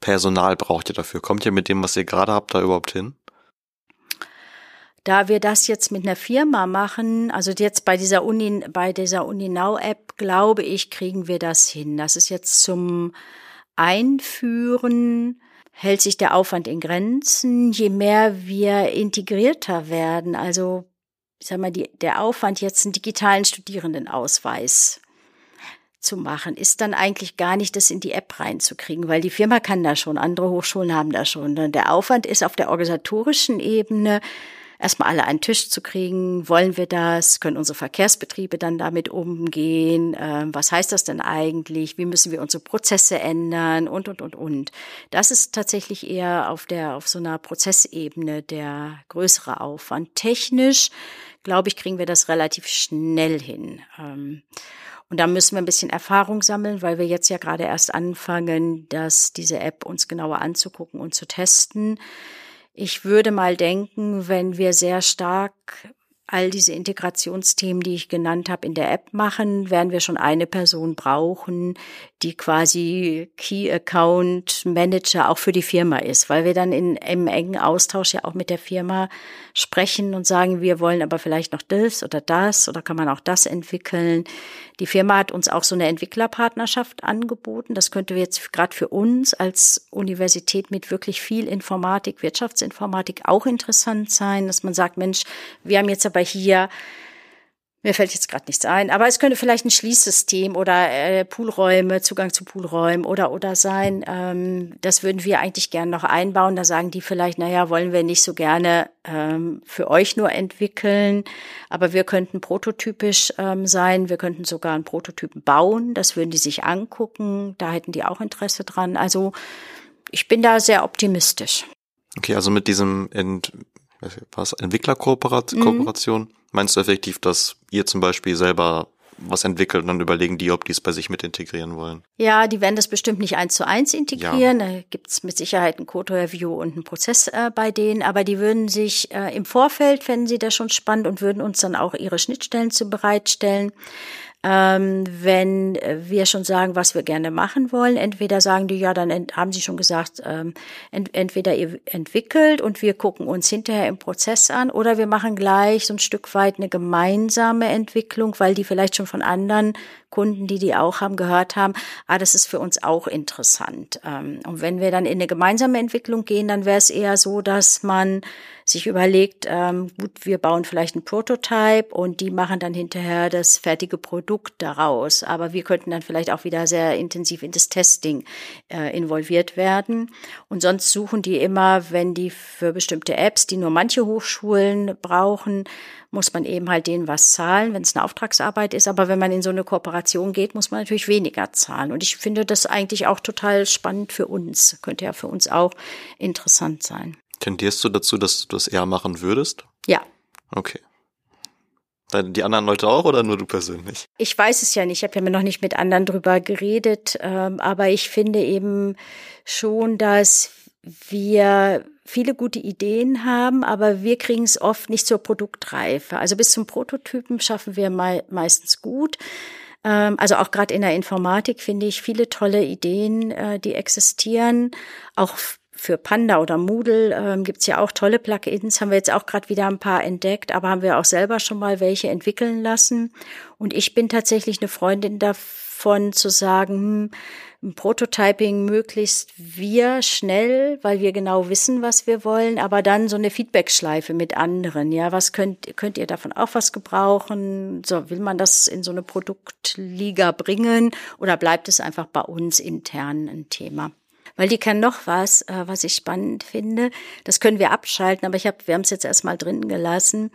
Personal braucht ihr dafür? Kommt ihr mit dem, was ihr gerade habt, da überhaupt hin? Da wir das jetzt mit einer Firma machen, also jetzt bei dieser Uni, bei dieser Uninau-App, glaube ich, kriegen wir das hin. Das ist jetzt zum Einführen, hält sich der Aufwand in Grenzen. Je mehr wir integrierter werden, also ich sag mal, die, der Aufwand jetzt einen digitalen Studierendenausweis zu machen, ist dann eigentlich gar nicht das in die App reinzukriegen, weil die Firma kann da schon, andere Hochschulen haben da schon. Der Aufwand ist auf der organisatorischen Ebene erstmal alle einen Tisch zu kriegen. Wollen wir das? Können unsere Verkehrsbetriebe dann damit umgehen? Ähm, was heißt das denn eigentlich? Wie müssen wir unsere Prozesse ändern? Und, und, und, und. Das ist tatsächlich eher auf der, auf so einer Prozessebene der größere Aufwand. Technisch, glaube ich, kriegen wir das relativ schnell hin. Ähm, und da müssen wir ein bisschen Erfahrung sammeln, weil wir jetzt ja gerade erst anfangen, dass diese App uns genauer anzugucken und zu testen. Ich würde mal denken, wenn wir sehr stark all diese Integrationsthemen, die ich genannt habe, in der App machen, werden wir schon eine Person brauchen, die quasi Key Account Manager auch für die Firma ist, weil wir dann in, im engen Austausch ja auch mit der Firma sprechen und sagen, wir wollen aber vielleicht noch das oder das oder kann man auch das entwickeln. Die Firma hat uns auch so eine Entwicklerpartnerschaft angeboten. Das könnte jetzt gerade für uns als Universität mit wirklich viel Informatik, Wirtschaftsinformatik auch interessant sein, dass man sagt, Mensch, wir haben jetzt aber hier mir fällt jetzt gerade nichts ein, aber es könnte vielleicht ein Schließsystem oder äh, Poolräume, Zugang zu Poolräumen oder oder sein. Ähm, das würden wir eigentlich gerne noch einbauen. Da sagen die vielleicht, naja, wollen wir nicht so gerne ähm, für euch nur entwickeln, aber wir könnten prototypisch ähm, sein. Wir könnten sogar einen Prototypen bauen. Das würden die sich angucken. Da hätten die auch Interesse dran. Also ich bin da sehr optimistisch. Okay, also mit diesem Ent was Entwicklerkooperation mhm. meinst du effektiv, dass ihr zum Beispiel selber was entwickelt und dann überlegen die, ob die es bei sich mit integrieren wollen. Ja, die werden das bestimmt nicht eins zu eins integrieren. Ja. Da gibt's mit Sicherheit ein Code-Review und einen Prozess äh, bei denen, aber die würden sich äh, im Vorfeld, fänden sie das schon spannend und würden uns dann auch ihre Schnittstellen zu bereitstellen ähm, wenn wir schon sagen, was wir gerne machen wollen. Entweder sagen die, ja, dann haben sie schon gesagt, ähm, ent entweder ihr entwickelt und wir gucken uns hinterher im Prozess an oder wir machen gleich so ein Stück weit eine gemeinsame Entwicklung, weil die vielleicht schon von anderen Kunden, die die auch haben, gehört haben, ah, das ist für uns auch interessant. Ähm, und wenn wir dann in eine gemeinsame Entwicklung gehen, dann wäre es eher so, dass man sich überlegt, ähm, gut, wir bauen vielleicht ein Prototype und die machen dann hinterher das fertige Produkt daraus. Aber wir könnten dann vielleicht auch wieder sehr intensiv in das Testing äh, involviert werden. Und sonst suchen die immer, wenn die für bestimmte Apps, die nur manche Hochschulen brauchen, muss man eben halt denen was zahlen, wenn es eine Auftragsarbeit ist. Aber wenn man in so eine Kooperation geht, muss man natürlich weniger zahlen. Und ich finde das eigentlich auch total spannend für uns. Könnte ja für uns auch interessant sein. Tendierst du dazu, dass du das eher machen würdest? Ja. Okay. Die anderen Leute auch oder nur du persönlich? Ich weiß es ja nicht. Ich habe ja noch nicht mit anderen drüber geredet. Ähm, aber ich finde eben schon, dass wir viele gute Ideen haben, aber wir kriegen es oft nicht zur Produktreife. Also bis zum Prototypen schaffen wir meistens gut. Ähm, also auch gerade in der Informatik finde ich viele tolle Ideen, äh, die existieren. Auch für Panda oder Moodle ähm, gibt ja auch tolle Plugins, haben wir jetzt auch gerade wieder ein paar entdeckt, aber haben wir auch selber schon mal welche entwickeln lassen. Und ich bin tatsächlich eine Freundin davon zu sagen, hm, Prototyping möglichst wir schnell, weil wir genau wissen, was wir wollen, aber dann so eine Feedbackschleife mit anderen. Ja, was könnt, könnt ihr davon auch was gebrauchen? So, will man das in so eine Produktliga bringen oder bleibt es einfach bei uns intern ein Thema? Weil die kann noch was, äh, was ich spannend finde. Das können wir abschalten, aber ich habe, wir haben es jetzt erstmal drin gelassen.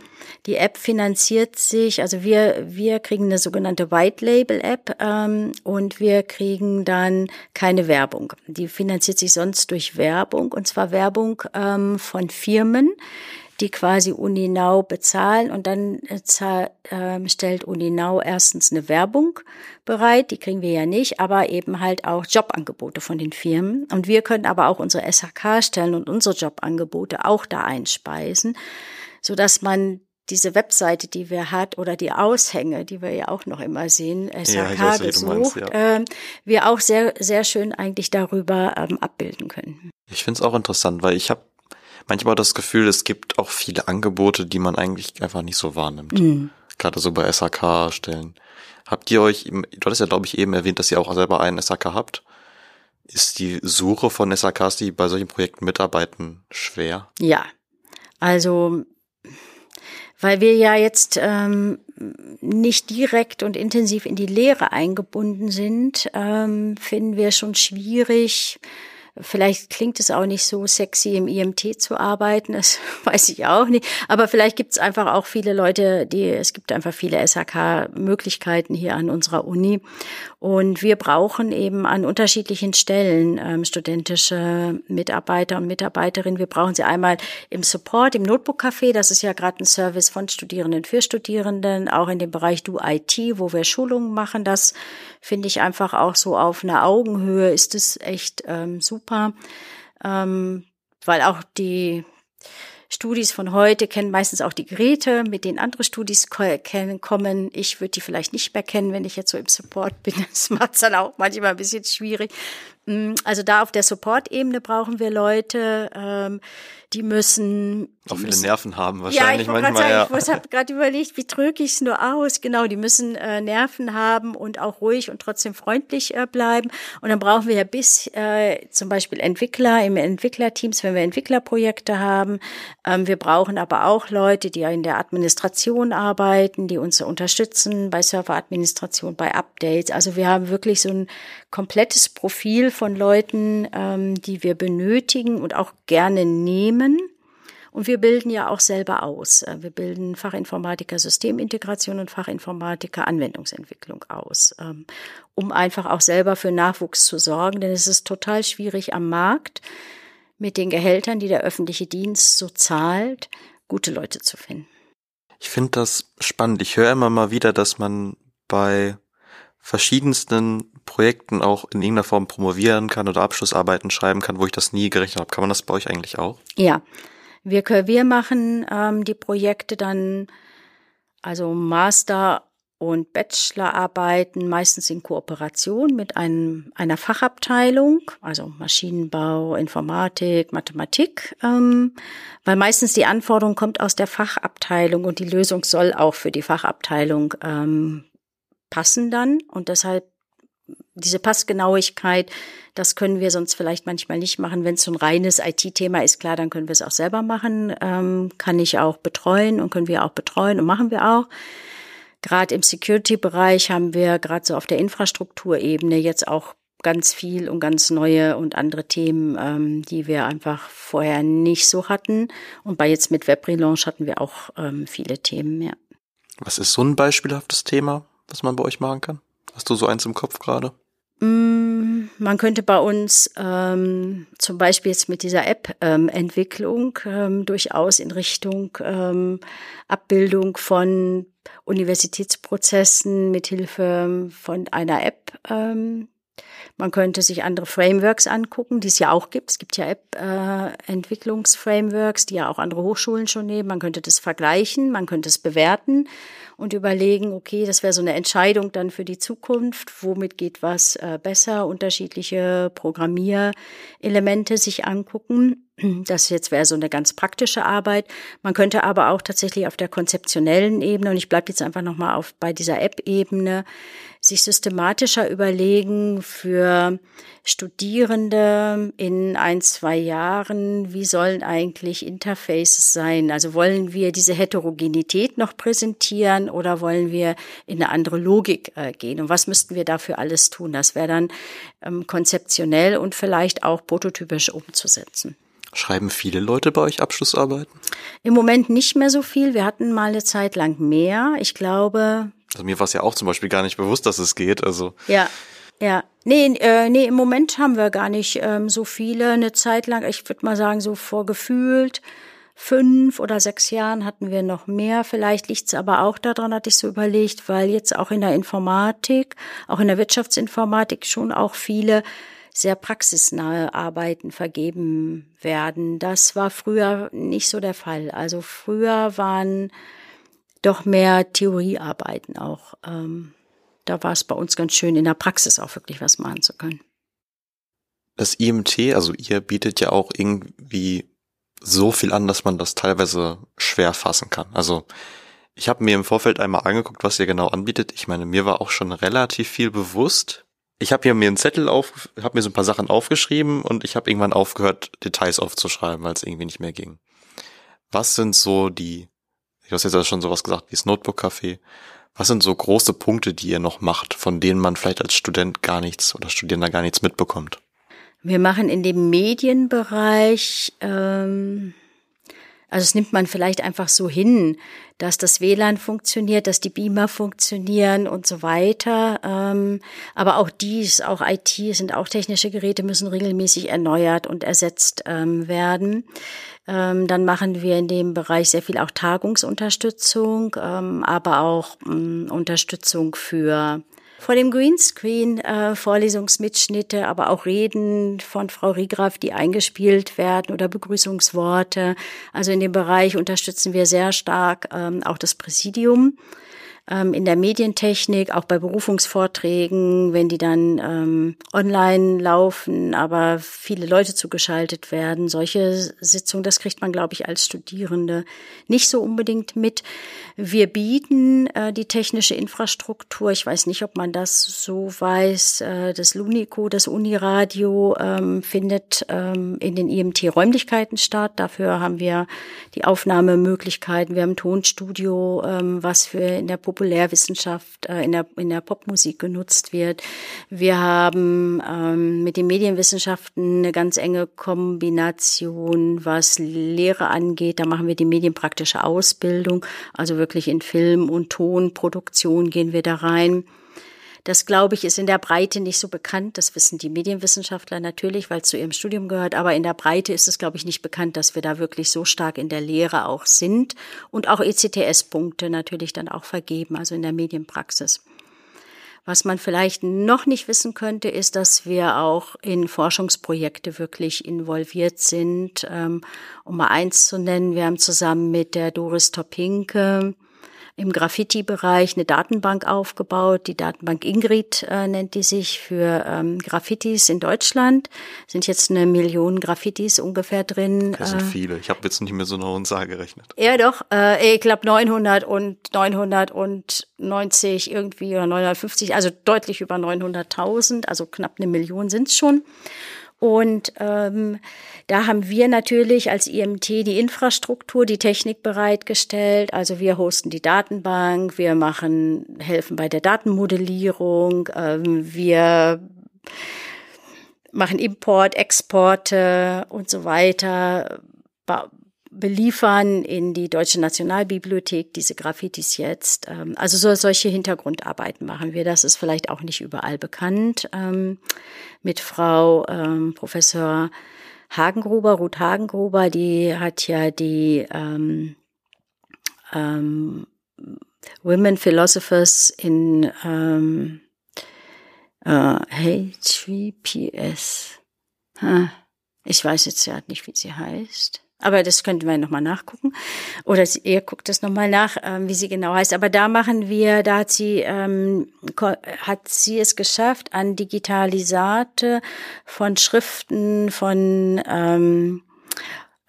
Die App finanziert sich, also wir wir kriegen eine sogenannte White Label App ähm, und wir kriegen dann keine Werbung. Die finanziert sich sonst durch Werbung und zwar Werbung ähm, von Firmen die quasi Uninau bezahlen und dann äh, äh, stellt Uninau erstens eine Werbung bereit, die kriegen wir ja nicht, aber eben halt auch Jobangebote von den Firmen und wir können aber auch unsere SHK stellen und unsere Jobangebote auch da einspeisen, so dass man diese Webseite, die wir hat, oder die Aushänge, die wir ja auch noch immer sehen, SHK ja, gesucht, meinst, ja. äh, wir auch sehr, sehr schön eigentlich darüber ähm, abbilden können. Ich finde es auch interessant, weil ich habe manchmal das Gefühl, es gibt auch viele Angebote, die man eigentlich einfach nicht so wahrnimmt. Mhm. Gerade so bei SHK-Stellen. Habt ihr euch, du hattest ja, glaube ich, eben erwähnt, dass ihr auch selber einen SHK habt. Ist die Suche von SHKs, die bei solchen Projekten mitarbeiten, schwer? Ja. Also, weil wir ja jetzt ähm, nicht direkt und intensiv in die Lehre eingebunden sind, ähm, finden wir schon schwierig, Vielleicht klingt es auch nicht so sexy, im IMT zu arbeiten, das weiß ich auch nicht. Aber vielleicht gibt es einfach auch viele Leute, die, es gibt einfach viele SHK-Möglichkeiten hier an unserer Uni. Und wir brauchen eben an unterschiedlichen Stellen ähm, studentische Mitarbeiter und Mitarbeiterinnen. Wir brauchen sie einmal im Support, im Notebook-Café. Das ist ja gerade ein Service von Studierenden für Studierenden, auch in dem Bereich Du IT, wo wir Schulungen machen. Das finde ich einfach auch so auf einer Augenhöhe ist es echt ähm, super, ähm, weil auch die Studis von heute kennen meistens auch die Geräte, mit denen andere Studis kommen. Ich würde die vielleicht nicht mehr kennen, wenn ich jetzt so im Support bin. Das macht es dann auch manchmal ein bisschen schwierig. Mm, also da auf der Support-Ebene brauchen wir Leute, ähm, die müssen auch viele müssen, Nerven haben wahrscheinlich ja, ich manchmal. Sagen, ja. Ich habe gerade überlegt, wie drücke ich es nur aus? Genau, die müssen äh, Nerven haben und auch ruhig und trotzdem freundlich äh, bleiben. Und dann brauchen wir ja bis äh, zum Beispiel Entwickler im Entwicklerteams, wenn wir Entwicklerprojekte haben. Ähm, wir brauchen aber auch Leute, die in der Administration arbeiten, die uns unterstützen bei Serveradministration, bei Updates. Also wir haben wirklich so ein komplettes Profil von Leuten, ähm, die wir benötigen und auch gerne nehmen. Und wir bilden ja auch selber aus. Äh, wir bilden Fachinformatiker Systemintegration und Fachinformatiker Anwendungsentwicklung aus, ähm, um einfach auch selber für Nachwuchs zu sorgen. Denn es ist total schwierig am Markt mit den Gehältern, die der öffentliche Dienst so zahlt, gute Leute zu finden. Ich finde das spannend. Ich höre immer mal wieder, dass man bei verschiedensten Projekten auch in irgendeiner Form promovieren kann oder Abschlussarbeiten schreiben kann, wo ich das nie gerechnet habe. Kann man das bei euch eigentlich auch? Ja, wir, wir machen ähm, die Projekte dann, also Master und Bachelorarbeiten meistens in Kooperation mit einem, einer Fachabteilung, also Maschinenbau, Informatik, Mathematik, ähm, weil meistens die Anforderung kommt aus der Fachabteilung und die Lösung soll auch für die Fachabteilung ähm, passen dann und deshalb diese Passgenauigkeit, das können wir sonst vielleicht manchmal nicht machen. Wenn es so ein reines IT-Thema ist, klar, dann können wir es auch selber machen. Ähm, kann ich auch betreuen und können wir auch betreuen und machen wir auch. Gerade im Security-Bereich haben wir gerade so auf der Infrastrukturebene jetzt auch ganz viel und ganz neue und andere Themen, ähm, die wir einfach vorher nicht so hatten. Und bei jetzt mit Web Relaunch hatten wir auch ähm, viele Themen, ja. Was ist so ein beispielhaftes Thema? was man bei euch machen kann? Hast du so eins im Kopf gerade? Mm, man könnte bei uns ähm, zum Beispiel jetzt mit dieser App-Entwicklung ähm, durchaus in Richtung ähm, Abbildung von Universitätsprozessen mithilfe von einer App ähm, man könnte sich andere Frameworks angucken, die es ja auch gibt. Es gibt ja App-Entwicklungsframeworks, die ja auch andere Hochschulen schon nehmen. Man könnte das vergleichen, man könnte es bewerten und überlegen, okay, das wäre so eine Entscheidung dann für die Zukunft. Womit geht was äh, besser? Unterschiedliche Programmierelemente sich angucken. Das jetzt wäre so eine ganz praktische Arbeit. Man könnte aber auch tatsächlich auf der konzeptionellen Ebene, und ich bleibe jetzt einfach nochmal auf bei dieser App-Ebene, sich systematischer überlegen für Studierende in ein, zwei Jahren, wie sollen eigentlich Interfaces sein? Also wollen wir diese Heterogenität noch präsentieren oder wollen wir in eine andere Logik äh, gehen? Und was müssten wir dafür alles tun? Das wäre dann ähm, konzeptionell und vielleicht auch prototypisch umzusetzen. Schreiben viele Leute bei euch Abschlussarbeiten? Im Moment nicht mehr so viel. Wir hatten mal eine Zeit lang mehr. Ich glaube. Also mir war es ja auch zum Beispiel gar nicht bewusst, dass es geht. Also ja, ja. Nee, äh, nee, im Moment haben wir gar nicht ähm, so viele. Eine Zeit lang, ich würde mal sagen, so vorgefühlt fünf oder sechs Jahren hatten wir noch mehr. Vielleicht liegt es aber auch daran, hatte ich so überlegt, weil jetzt auch in der Informatik, auch in der Wirtschaftsinformatik schon auch viele sehr praxisnahe Arbeiten vergeben werden. Das war früher nicht so der Fall. Also früher waren doch mehr Theoriearbeiten auch. Ähm, da war es bei uns ganz schön, in der Praxis auch wirklich was machen zu können. Das IMT, also ihr bietet ja auch irgendwie so viel an, dass man das teilweise schwer fassen kann. Also ich habe mir im Vorfeld einmal angeguckt, was ihr genau anbietet. Ich meine, mir war auch schon relativ viel bewusst, ich habe hier mir einen Zettel auf, habe mir so ein paar Sachen aufgeschrieben und ich habe irgendwann aufgehört, Details aufzuschreiben, weil es irgendwie nicht mehr ging. Was sind so die, ich hast jetzt schon sowas gesagt, wie das Notebook-Café. Was sind so große Punkte, die ihr noch macht, von denen man vielleicht als Student gar nichts oder Studierender gar nichts mitbekommt? Wir machen in dem Medienbereich ähm, also es nimmt man vielleicht einfach so hin, dass das WLAN funktioniert, dass die Beamer funktionieren und so weiter. Ähm, aber auch dies, auch IT, sind auch technische Geräte, müssen regelmäßig erneuert und ersetzt ähm, werden. Ähm, dann machen wir in dem Bereich sehr viel auch Tagungsunterstützung, aber auch Unterstützung für vor dem Greenscreen äh, Vorlesungsmitschnitte, aber auch Reden von Frau Riegraf, die eingespielt werden oder Begrüßungsworte. Also in dem Bereich unterstützen wir sehr stark ähm, auch das Präsidium ähm, in der Medientechnik, auch bei Berufungsvorträgen, wenn die dann ähm, online laufen, aber viele Leute zugeschaltet werden. Solche Sitzungen, das kriegt man, glaube ich, als Studierende nicht so unbedingt mit. Wir bieten äh, die technische Infrastruktur. Ich weiß nicht, ob man das so weiß. Äh, das Lunico, das Uniradio ähm, findet ähm, in den IMT-Räumlichkeiten statt. Dafür haben wir die Aufnahmemöglichkeiten. Wir haben ein Tonstudio, ähm, was für in der Populärwissenschaft, äh, in, der, in der Popmusik genutzt wird. Wir haben ähm, mit den Medienwissenschaften eine ganz enge Kombination, was Lehre angeht. Da machen wir die medienpraktische Ausbildung, also wirklich in Film- und Tonproduktion gehen wir da rein. Das, glaube ich, ist in der Breite nicht so bekannt. Das wissen die Medienwissenschaftler natürlich, weil es zu ihrem Studium gehört. Aber in der Breite ist es, glaube ich, nicht bekannt, dass wir da wirklich so stark in der Lehre auch sind und auch ECTS-Punkte natürlich dann auch vergeben, also in der Medienpraxis. Was man vielleicht noch nicht wissen könnte, ist, dass wir auch in Forschungsprojekte wirklich involviert sind. Ähm, um mal eins zu nennen, wir haben zusammen mit der Doris Topinke im Graffiti-Bereich eine Datenbank aufgebaut. Die Datenbank Ingrid äh, nennt die sich für ähm, Graffitis in Deutschland. Sind jetzt eine Million Graffitis ungefähr drin. Das sind äh, viele. Ich habe jetzt nicht mehr so eine Zahl gerechnet. Ja, doch. Äh, ich glaube 900 und 990 irgendwie oder 950, also deutlich über 900.000, also knapp eine Million sind's schon. Und ähm, da haben wir natürlich als IMT die Infrastruktur, die Technik bereitgestellt. Also wir hosten die Datenbank, wir machen, helfen bei der Datenmodellierung, ähm, wir machen Import, Exporte und so weiter, beliefern in die Deutsche Nationalbibliothek diese Graffitis jetzt. Ähm, also so, solche Hintergrundarbeiten machen wir. Das ist vielleicht auch nicht überall bekannt. Ähm, mit Frau ähm, Professor Hagengruber, Ruth Hagengruber, die hat ja die ähm, ähm, Women Philosophers in ähm, äh, HVPS. Ich weiß jetzt ja nicht, wie sie heißt. Aber das könnten wir nochmal nachgucken. Oder ihr guckt das nochmal nach, ähm, wie sie genau heißt. Aber da machen wir, da hat sie, ähm, hat sie es geschafft, an Digitalisate von Schriften, von ähm,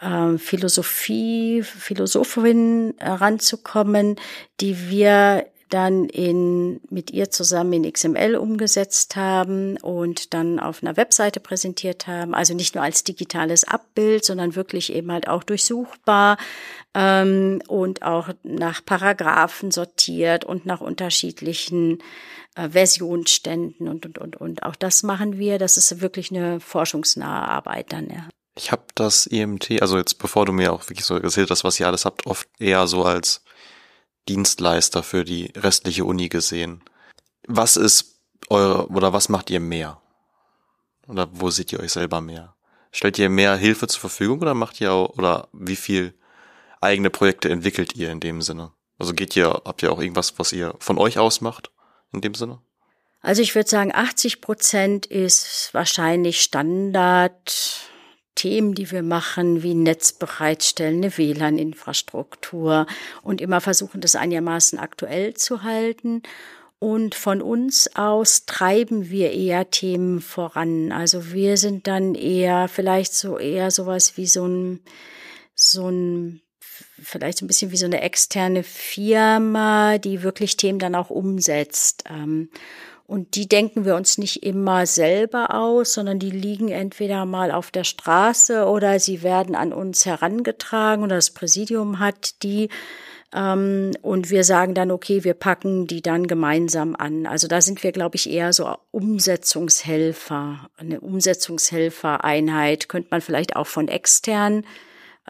ähm, Philosophie, Philosophinnen ranzukommen, die wir dann in, mit ihr zusammen in XML umgesetzt haben und dann auf einer Webseite präsentiert haben. Also nicht nur als digitales Abbild, sondern wirklich eben halt auch durchsuchbar ähm, und auch nach Paragraphen sortiert und nach unterschiedlichen äh, Versionsständen und, und, und, und. Auch das machen wir. Das ist wirklich eine forschungsnahe Arbeit dann, ja. Ich habe das EMT, also jetzt bevor du mir auch wirklich so erzählt hast, was ihr alles habt, oft eher so als Dienstleister für die restliche Uni gesehen. Was ist eure, oder was macht ihr mehr? Oder wo seht ihr euch selber mehr? Stellt ihr mehr Hilfe zur Verfügung oder macht ihr auch, oder wie viel eigene Projekte entwickelt ihr in dem Sinne? Also geht ihr, habt ihr auch irgendwas, was ihr von euch aus macht in dem Sinne? Also ich würde sagen, 80 Prozent ist wahrscheinlich Standard Themen, die wir machen, wie Netz bereitstellen, eine WLAN-Infrastruktur und immer versuchen, das einigermaßen aktuell zu halten. Und von uns aus treiben wir eher Themen voran. Also wir sind dann eher vielleicht so eher sowas wie so ein, so ein vielleicht so ein bisschen wie so eine externe Firma, die wirklich Themen dann auch umsetzt. Und die denken wir uns nicht immer selber aus, sondern die liegen entweder mal auf der Straße oder sie werden an uns herangetragen oder das Präsidium hat die. Ähm, und wir sagen dann, okay, wir packen die dann gemeinsam an. Also da sind wir, glaube ich, eher so Umsetzungshelfer, eine Umsetzungshelfereinheit, könnte man vielleicht auch von extern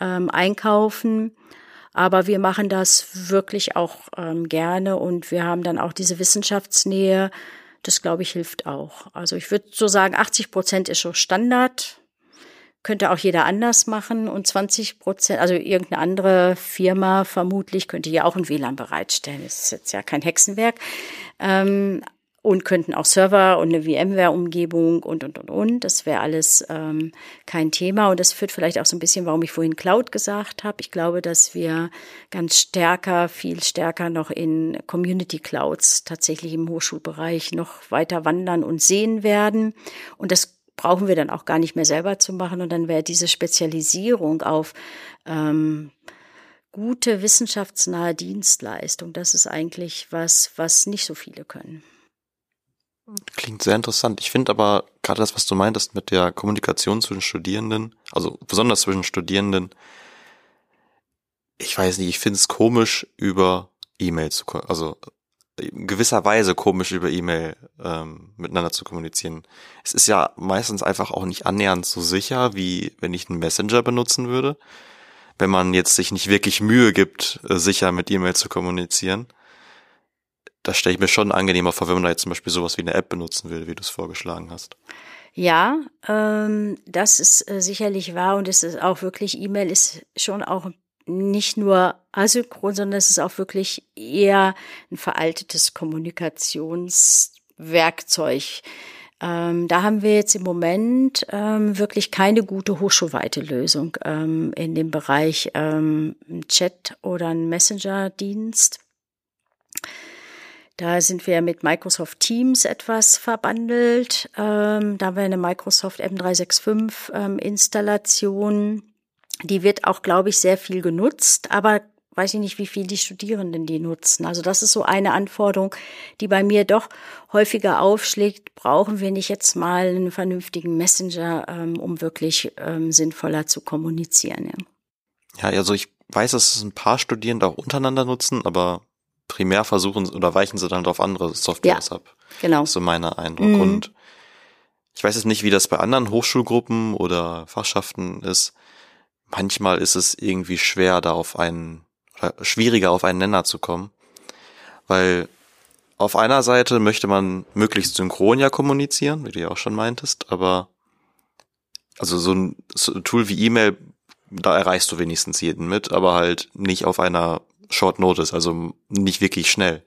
ähm, einkaufen. Aber wir machen das wirklich auch ähm, gerne und wir haben dann auch diese Wissenschaftsnähe das, glaube ich, hilft auch. Also ich würde so sagen, 80 Prozent ist so Standard. Könnte auch jeder anders machen und 20 Prozent, also irgendeine andere Firma vermutlich könnte ja auch ein WLAN bereitstellen. Das ist jetzt ja kein Hexenwerk. Ähm, und könnten auch Server und eine VMware-Umgebung und, und, und, und. Das wäre alles ähm, kein Thema. Und das führt vielleicht auch so ein bisschen, warum ich vorhin Cloud gesagt habe. Ich glaube, dass wir ganz stärker, viel stärker noch in Community Clouds tatsächlich im Hochschulbereich noch weiter wandern und sehen werden. Und das brauchen wir dann auch gar nicht mehr selber zu machen. Und dann wäre diese Spezialisierung auf ähm, gute wissenschaftsnahe Dienstleistung, das ist eigentlich was, was nicht so viele können. Klingt sehr interessant. Ich finde aber gerade das, was du meintest mit der Kommunikation zwischen Studierenden, also besonders zwischen Studierenden, ich weiß nicht, ich finde es komisch, über E-Mail zu, also in gewisser Weise komisch über E-Mail ähm, miteinander zu kommunizieren. Es ist ja meistens einfach auch nicht annähernd so sicher, wie wenn ich einen Messenger benutzen würde, wenn man jetzt sich nicht wirklich Mühe gibt, äh, sicher mit E-Mail zu kommunizieren das stelle ich mir schon angenehmer vor, wenn man da jetzt zum Beispiel sowas wie eine App benutzen will, wie du es vorgeschlagen hast. Ja, ähm, das ist äh, sicherlich wahr und es ist auch wirklich, E-Mail ist schon auch nicht nur asynchron, sondern es ist auch wirklich eher ein veraltetes Kommunikationswerkzeug. Ähm, da haben wir jetzt im Moment ähm, wirklich keine gute hochschulweite Lösung ähm, in dem Bereich ähm, Chat oder ein Messenger-Dienst. Da sind wir mit Microsoft Teams etwas verbandelt. Ähm, da haben wir eine Microsoft M365 ähm, Installation. Die wird auch, glaube ich, sehr viel genutzt, aber weiß ich nicht, wie viel die Studierenden die nutzen. Also das ist so eine Anforderung, die bei mir doch häufiger aufschlägt. Brauchen wir nicht jetzt mal einen vernünftigen Messenger, ähm, um wirklich ähm, sinnvoller zu kommunizieren? Ja. ja, also ich weiß, dass es ein paar Studierende auch untereinander nutzen, aber primär versuchen oder weichen sie dann auf andere Softwares ja, ab. Genau. So meiner Eindruck. Mhm. Und ich weiß jetzt nicht, wie das bei anderen Hochschulgruppen oder Fachschaften ist. Manchmal ist es irgendwie schwer, da auf einen, oder schwieriger auf einen Nenner zu kommen. Weil auf einer Seite möchte man möglichst synchron ja kommunizieren, wie du ja auch schon meintest, aber also so ein Tool wie E-Mail, da erreichst du wenigstens jeden mit, aber halt nicht auf einer Short Notice, also nicht wirklich schnell.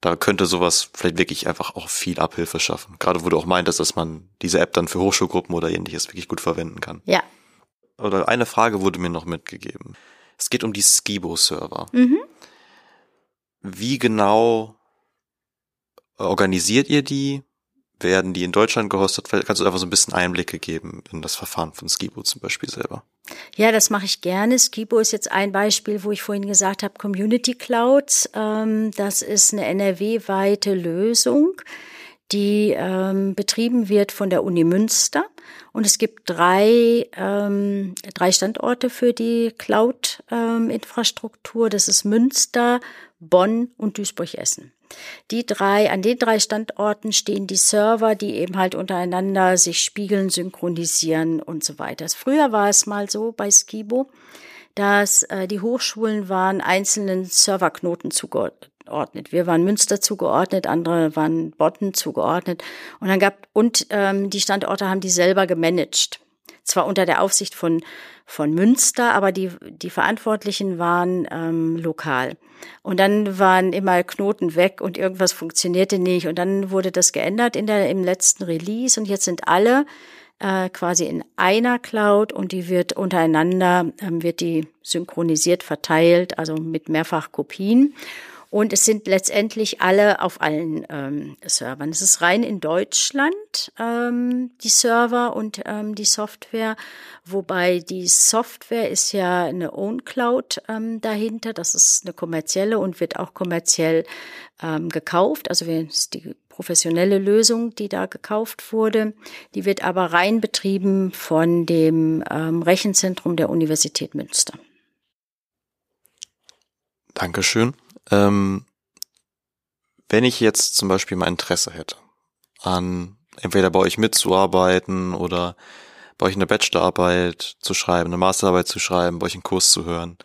Da könnte sowas vielleicht wirklich einfach auch viel Abhilfe schaffen. Gerade wo du auch meintest, dass man diese App dann für Hochschulgruppen oder ähnliches wirklich gut verwenden kann. Ja. Oder eine Frage wurde mir noch mitgegeben. Es geht um die Skibo-Server. Mhm. Wie genau organisiert ihr die? Werden die in Deutschland gehostet? Kannst du einfach so ein bisschen Einblicke geben in das Verfahren von Skibo zum Beispiel selber? Ja, das mache ich gerne. Skibo ist jetzt ein Beispiel, wo ich vorhin gesagt habe, Community Clouds. Ähm, das ist eine NRW-weite Lösung, die ähm, betrieben wird von der Uni Münster. Und es gibt drei, ähm, drei Standorte für die Cloud-Infrastruktur. das ist Münster, Bonn und Duisburg-Essen. Die drei, an den drei Standorten stehen die Server, die eben halt untereinander sich spiegeln, synchronisieren und so weiter. Früher war es mal so bei Skibo, dass äh, die Hochschulen waren einzelnen Serverknoten zugeordnet. Wir waren Münster zugeordnet, andere waren Botten zugeordnet. Und dann gab und ähm, die Standorte haben die selber gemanagt. Zwar unter der Aufsicht von von Münster, aber die, die Verantwortlichen waren ähm, lokal. Und dann waren immer Knoten weg und irgendwas funktionierte nicht. Und dann wurde das geändert in der, im letzten Release und jetzt sind alle äh, quasi in einer Cloud und die wird untereinander, ähm, wird die synchronisiert verteilt, also mit mehrfach Kopien. Und es sind letztendlich alle auf allen ähm, Servern. Es ist rein in Deutschland ähm, die Server und ähm, die Software, wobei die Software ist ja eine Own Cloud ähm, dahinter. Das ist eine kommerzielle und wird auch kommerziell ähm, gekauft. Also ist die professionelle Lösung, die da gekauft wurde. Die wird aber rein betrieben von dem ähm, Rechenzentrum der Universität Münster. Dankeschön. Ähm, wenn ich jetzt zum Beispiel mal Interesse hätte, an entweder bei euch mitzuarbeiten oder bei euch eine Bachelorarbeit zu schreiben, eine Masterarbeit zu schreiben, bei euch einen Kurs zu hören,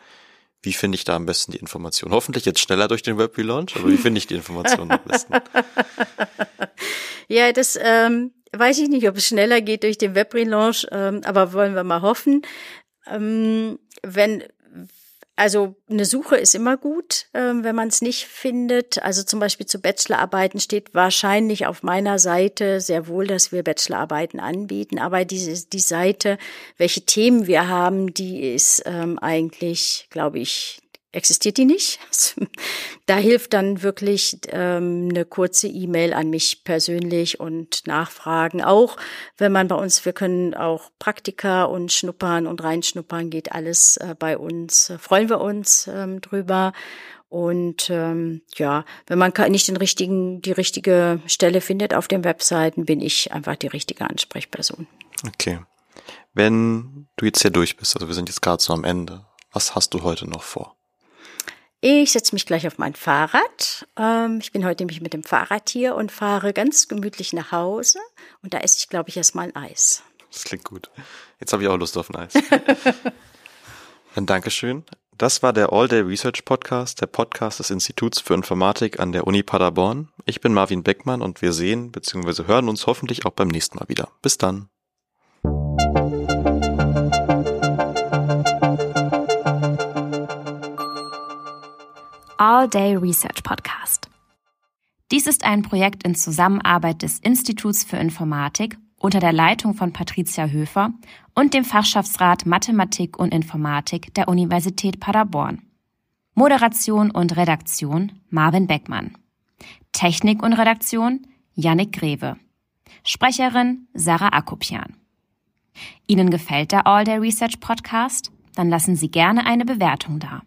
wie finde ich da am besten die Information? Hoffentlich jetzt schneller durch den Web Relaunch, aber wie finde ich die Information am besten? ja, das ähm, weiß ich nicht, ob es schneller geht durch den Web Relaunch, ähm, aber wollen wir mal hoffen. Ähm, wenn also eine Suche ist immer gut, ähm, wenn man es nicht findet. Also zum Beispiel zu Bachelorarbeiten steht wahrscheinlich auf meiner Seite sehr wohl, dass wir Bachelorarbeiten anbieten. Aber diese, die Seite, welche Themen wir haben, die ist ähm, eigentlich, glaube ich, existiert die nicht. Da hilft dann wirklich ähm, eine kurze E-Mail an mich persönlich und Nachfragen. Auch wenn man bei uns, wir können auch Praktika und Schnuppern und reinschnuppern, geht alles äh, bei uns. Freuen wir uns ähm, drüber. Und ähm, ja, wenn man nicht den richtigen, die richtige Stelle findet auf den Webseiten, bin ich einfach die richtige Ansprechperson. Okay. Wenn du jetzt hier durch bist, also wir sind jetzt gerade so am Ende, was hast du heute noch vor? Ich setze mich gleich auf mein Fahrrad. Ähm, ich bin heute nämlich mit dem Fahrrad hier und fahre ganz gemütlich nach Hause. Und da esse ich, glaube ich, erstmal ein Eis. Das klingt gut. Jetzt habe ich auch Lust auf ein Eis. Dann Dankeschön. Das war der All Day Research Podcast, der Podcast des Instituts für Informatik an der Uni Paderborn. Ich bin Marvin Beckmann und wir sehen bzw. hören uns hoffentlich auch beim nächsten Mal wieder. Bis dann. All Day Research Podcast. Dies ist ein Projekt in Zusammenarbeit des Instituts für Informatik unter der Leitung von Patricia Höfer und dem Fachschaftsrat Mathematik und Informatik der Universität Paderborn. Moderation und Redaktion Marvin Beckmann. Technik und Redaktion Yannick Greve. Sprecherin Sarah Akopian. Ihnen gefällt der All Day Research Podcast? Dann lassen Sie gerne eine Bewertung da.